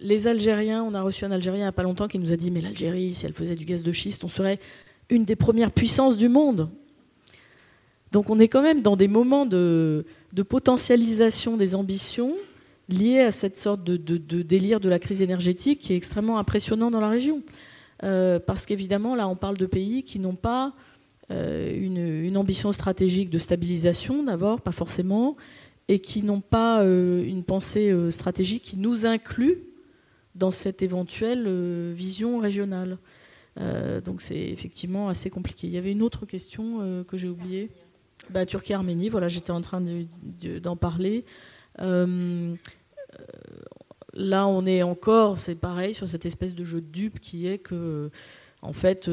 Les Algériens, on a reçu un Algérien il n'y a pas longtemps qui nous a dit mais l'Algérie, si elle faisait du gaz de schiste, on serait une des premières puissances du monde. Donc on est quand même dans des moments de, potentialisation des ambitions liées à cette sorte de, délire de la crise énergétique qui est extrêmement impressionnant dans la région. Euh, parce qu'évidemment, là, on parle de pays qui n'ont pas euh, une, ambition stratégique de stabilisation, d'abord, pas forcément, et qui n'ont pas euh, une pensée stratégique qui nous inclut dans cette éventuelle vision régionale. Euh, donc c'est effectivement assez compliqué. Il y avait une autre question euh, que j'ai oubliée. Bah, Turquie-Arménie, voilà, j'étais en train d'en parler. Euh, là, on est encore, c'est pareil, sur cette espèce de jeu de dupe qui est que, en fait,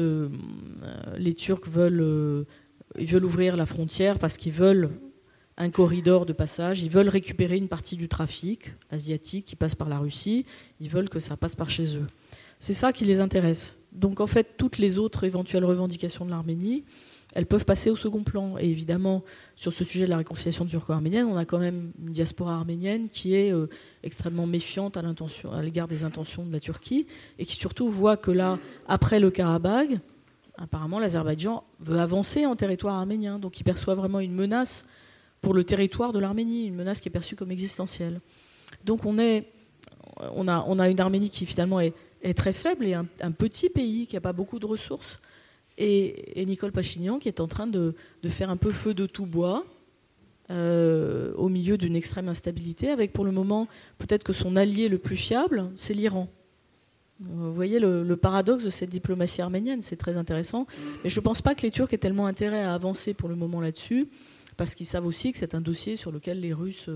les Turcs veulent, ils veulent ouvrir la frontière parce qu'ils veulent un corridor de passage, ils veulent récupérer une partie du trafic asiatique qui passe par la Russie, ils veulent que ça passe par chez eux. C'est ça qui les intéresse. Donc en fait, toutes les autres éventuelles revendications de l'Arménie, elles peuvent passer au second plan. Et évidemment, sur ce sujet de la réconciliation turco-arménienne, on a quand même une diaspora arménienne qui est euh, extrêmement méfiante à l'égard des intentions de la Turquie et qui surtout voit que là, après le Karabagh, apparemment l'Azerbaïdjan veut avancer en territoire arménien. Donc il perçoit vraiment une menace pour le territoire de l'Arménie, une menace qui est perçue comme existentielle. Donc on, est, on a une Arménie qui finalement est est très faible et un, petit pays qui n'a pas beaucoup de ressources. Et, Nicole Pachignan qui est en train de, faire un peu feu de tout bois euh, au milieu d'une extrême instabilité, avec pour le moment peut-être que son allié le plus fiable, c'est l'Iran. Vous voyez le, paradoxe de cette diplomatie arménienne, c'est très intéressant. Mais je ne pense pas que les Turcs aient tellement intérêt à avancer pour le moment là-dessus, parce qu'ils savent aussi que c'est un dossier sur lequel les Russes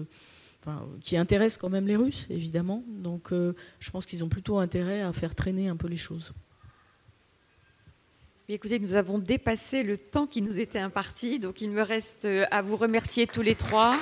qui intéresse quand même les Russes, évidemment. Donc euh, je pense qu'ils ont plutôt intérêt à faire traîner un peu les choses. Écoutez, nous avons dépassé le temps qui nous était imparti, donc il me reste à vous remercier tous les trois.